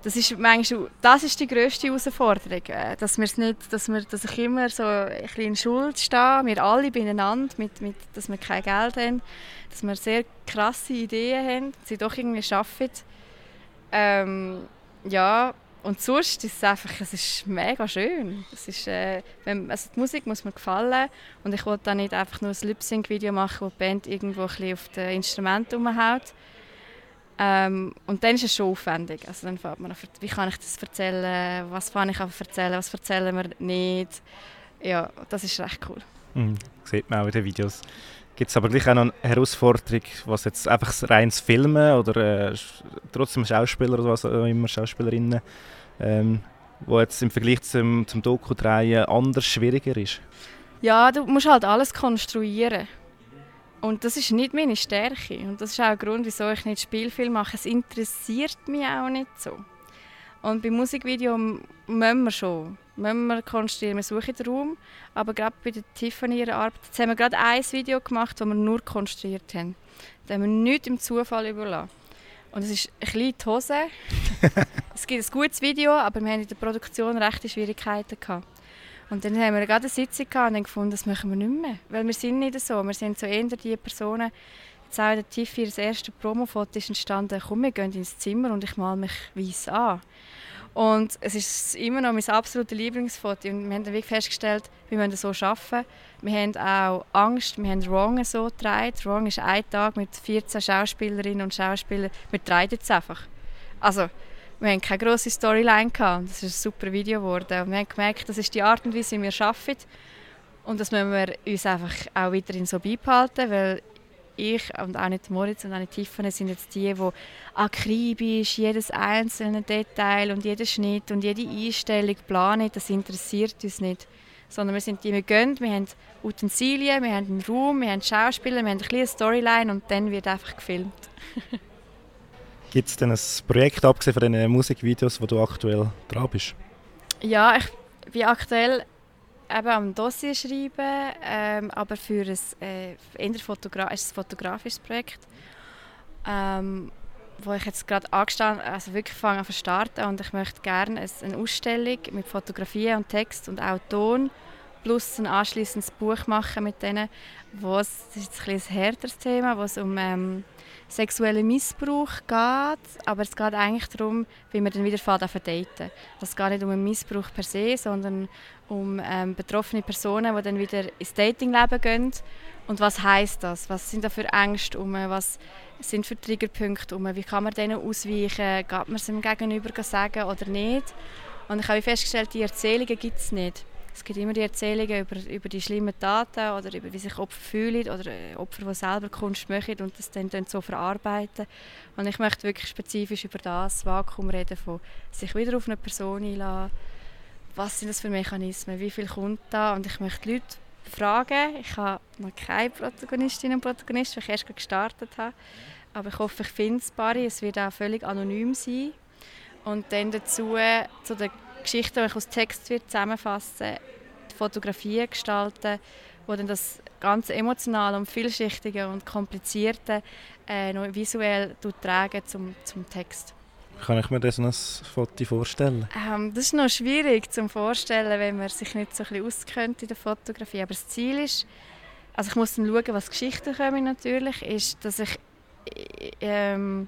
das ist manchmal, das ist die grösste Herausforderung, äh, dass, nicht, dass, wir, dass ich immer so ein in Schuld stehe, wir alle beieinander, mit, mit, dass wir kein Geld haben, dass wir sehr krasse Ideen haben, sie doch irgendwie schaffen. Ähm, ja, und sonst ist es einfach, es ist mega schön. Es ist, äh, wenn, also die Musik muss mir gefallen und ich wollte dann nicht einfach nur ein Lip-Sync-Video machen, wo die Band irgendwo ein auf den Instrumenten rumhaut, ähm, und dann ist es schon aufwendig. Also dann fährt man wie kann ich das erzählen, was kann ich erzählen, was erzählen wir nicht. Ja, das ist recht cool.
Mhm, sieht man auch in den Videos. Gibt es aber gleich auch noch eine Herausforderung, was jetzt einfach reines Filmen oder äh, trotzdem Schauspieler oder was auch immer, Schauspielerinnen, ähm, wo jetzt im Vergleich zum, zum Doku-Drehen anders schwieriger ist?
Ja, du musst halt alles konstruieren. Und das ist nicht meine Stärke. Und das ist auch ein Grund, wieso ich nicht Spielfilm mache. Es interessiert mich auch nicht so. Und beim Musikvideo müssen wir schon. Müssen wir konstruieren, wir suchen den Raum. Aber gerade bei der Tiffany ihrer Arbeit, jetzt haben wir gerade ein Video gemacht, das wir nur konstruiert haben. Da haben wir nichts im Zufall überlassen. Und es ist ein bisschen die Hose. [LAUGHS] es gibt ein gutes Video, aber wir haben in der Produktion rechte Schwierigkeiten gehabt. Und dann haben wir gerade eine Sitzung gehabt und haben gefunden, das machen wir nicht mehr. Weil wir sind nicht so. Wir sind so eher die Personen, jetzt auch der Tiffy, das erste Promofoto ist entstanden, komm, wir gehen ins Zimmer und ich male mich weiss an. Und es ist immer noch mein absolutes Lieblingsfoto. Und wir haben dann wirklich festgestellt, wir müssen so arbeiten. Wir haben auch Angst, wir haben Wrong so getragen. Wrong ist ein Tag mit 14 Schauspielerinnen und Schauspielern. Wir tragen es einfach. Also, wir hatten keine grosse Storyline. Gehabt. Das ist ein super Video geworden. Wir haben gemerkt, das ist die Art und Weise, wie wir arbeiten. Und das müssen wir uns einfach auch weiterhin so beibehalten, weil ich und auch nicht Moritz und auch nicht Tiffany sind jetzt die, die akribisch jedes einzelne Detail und jeden Schnitt und jede Einstellung planen. Das interessiert uns nicht. Sondern wir sind die, wir gehen, wir haben Utensilien, wir haben einen Raum, wir haben Schauspieler, wir haben eine kleine Storyline und dann wird einfach gefilmt. [LAUGHS]
Gibt es denn ein Projekt, abgesehen von den Musikvideos, wo du aktuell dran bist?
Ja, ich bin aktuell eben am Dossier schreiben, ähm, aber für ein, äh, Fotogra ist ein fotografisches Projekt, ähm, wo ich jetzt gerade angestanden, also wirklich fange an zu starten und ich möchte gerne eine Ausstellung mit Fotografien und Text und auch Ton plus ein anschließendes Buch machen mit denen, wo es, das ist ein, ein härteres Thema, wo es um ähm, sexuellen Missbrauch geht, aber es geht eigentlich darum, wie man dann wieder daten Es geht nicht um einen Missbrauch per se, sondern um ähm, betroffene Personen, die dann wieder ins Datingleben gehen. Und was heißt das? Was sind da für Ängste um? Was sind für Triggerpunkte um? Wie kann man denen ausweichen? Geht man es dem Gegenüber sagen oder nicht? Und ich habe festgestellt, die Erzählungen gibt es nicht. Es gibt immer die Erzählungen über, über die schlimmen Taten oder über wie sich Opfer fühlen oder äh, Opfer, die selber Kunst machen und das dann, dann so verarbeiten. Und ich möchte wirklich spezifisch über das Vakuum reden, von sich wieder auf eine Person einlassen. Was sind das für Mechanismen? Wie viel kommt da? Und ich möchte Leute fragen. Ich habe noch keine Protagonistinnen und Protagonisten, weil ich erst gestartet habe. Aber ich hoffe, ich finde es ein Es wird auch völlig anonym sein. Und dann dazu zu den Geschichten, die ich aus Text wird zusammenfassen Fotografien gestalten, wo dann das ganz emotionale und vielschichtige und komplizierte äh, noch visuell tragen zum, zum Text.
Kann ich mir das als Foto vorstellen?
Ähm, das ist noch schwierig zu vorstellen, wenn man sich nicht so ein bisschen auskennt in der Fotografie. Aber das Ziel ist, also ich muss dann schauen, was Geschichten kommen natürlich, ist, dass ich ähm,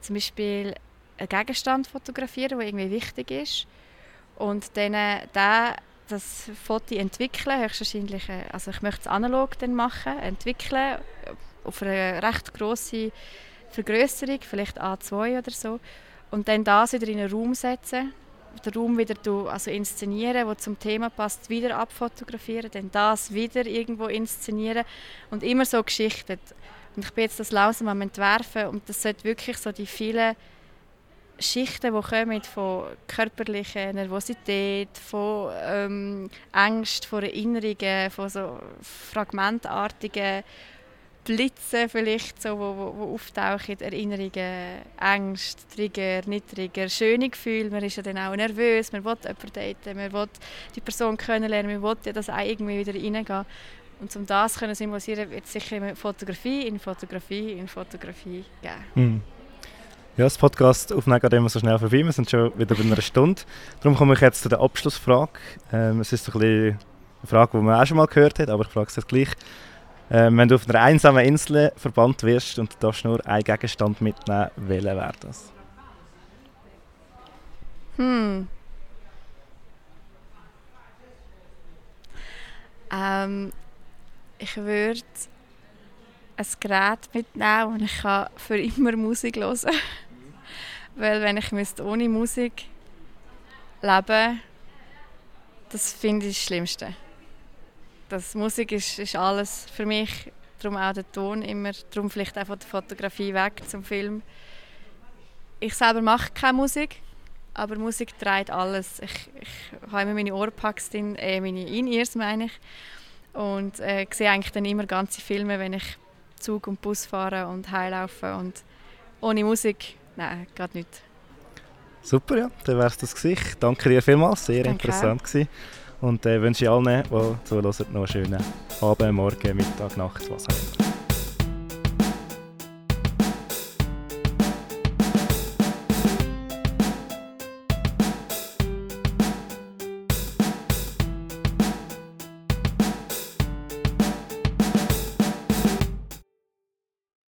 zum Beispiel einen Gegenstand fotografieren, der irgendwie wichtig ist und dann äh, den, das Foto entwickeln, höchstwahrscheinlich, äh, also ich möchte es analog dann machen, entwickeln auf eine recht grosse Vergrößerung, vielleicht A2 oder so und dann das wieder in einen Raum setzen den Raum wieder also inszenieren, wo zum Thema passt, wieder abfotografieren, dann das wieder irgendwo inszenieren und immer so geschichtet. Und ich bin jetzt das langsam am entwerfen und das sollte wirklich so die vielen Schichten, die kommen von körperlicher Nervosität, von ähm, Ängsten, von Erinnerungen, von so fragmentartigen Blitze vielleicht, so, wo, wo, wo auftauchen, Erinnerungen, Ängste, Trigger, nicht Trigger, schöne Gefühle. Man ist ja dann auch nervös, man will jemanden daten, man will die Person kennenlernen, man will ja das auch irgendwie wieder reingehen. Und um das zu symbolisieren, wird es sicher immer Fotografie in Fotografie in Fotografie geben.
Mhm. Ja, das Podcast aufnehmen geht immer so schnell vorbei. Wir sind schon wieder bei einer Stunde. Darum komme ich jetzt zu der Abschlussfrage. Ähm, es ist ein eine Frage, die man auch schon mal gehört hat, aber ich frage es jetzt gleich. Ähm, wenn du auf einer einsamen Insel verbannt wirst und du darfst nur einen Gegenstand mitnehmen, welcher wäre das?
Hm. Ähm, ich würde ein Gerät mitnehmen und ich kann für immer Musik hören. Weil wenn ich müsste ohne Musik leben das finde ich das Schlimmste das Musik ist, ist alles für mich, darum auch der Ton immer, darum vielleicht auch von der Fotografie weg zum Film. Ich selber mache keine Musik, aber Musik trägt alles. Ich, ich habe immer meine Ohrpacks drin, äh, meine In-Ears meine ich, und äh, sehe eigentlich dann immer ganze Filme, wenn ich Zug und Bus fahre und heilaufe und ohne Musik, nein, geht nicht.
Super, ja, dann wär's das Gesicht. Danke dir vielmals, sehr Danke interessant gewesen. Und äh, wünsche allen, die zuhören, noch einen schönen Abend, Morgen, Mittag, Nacht, was auch immer.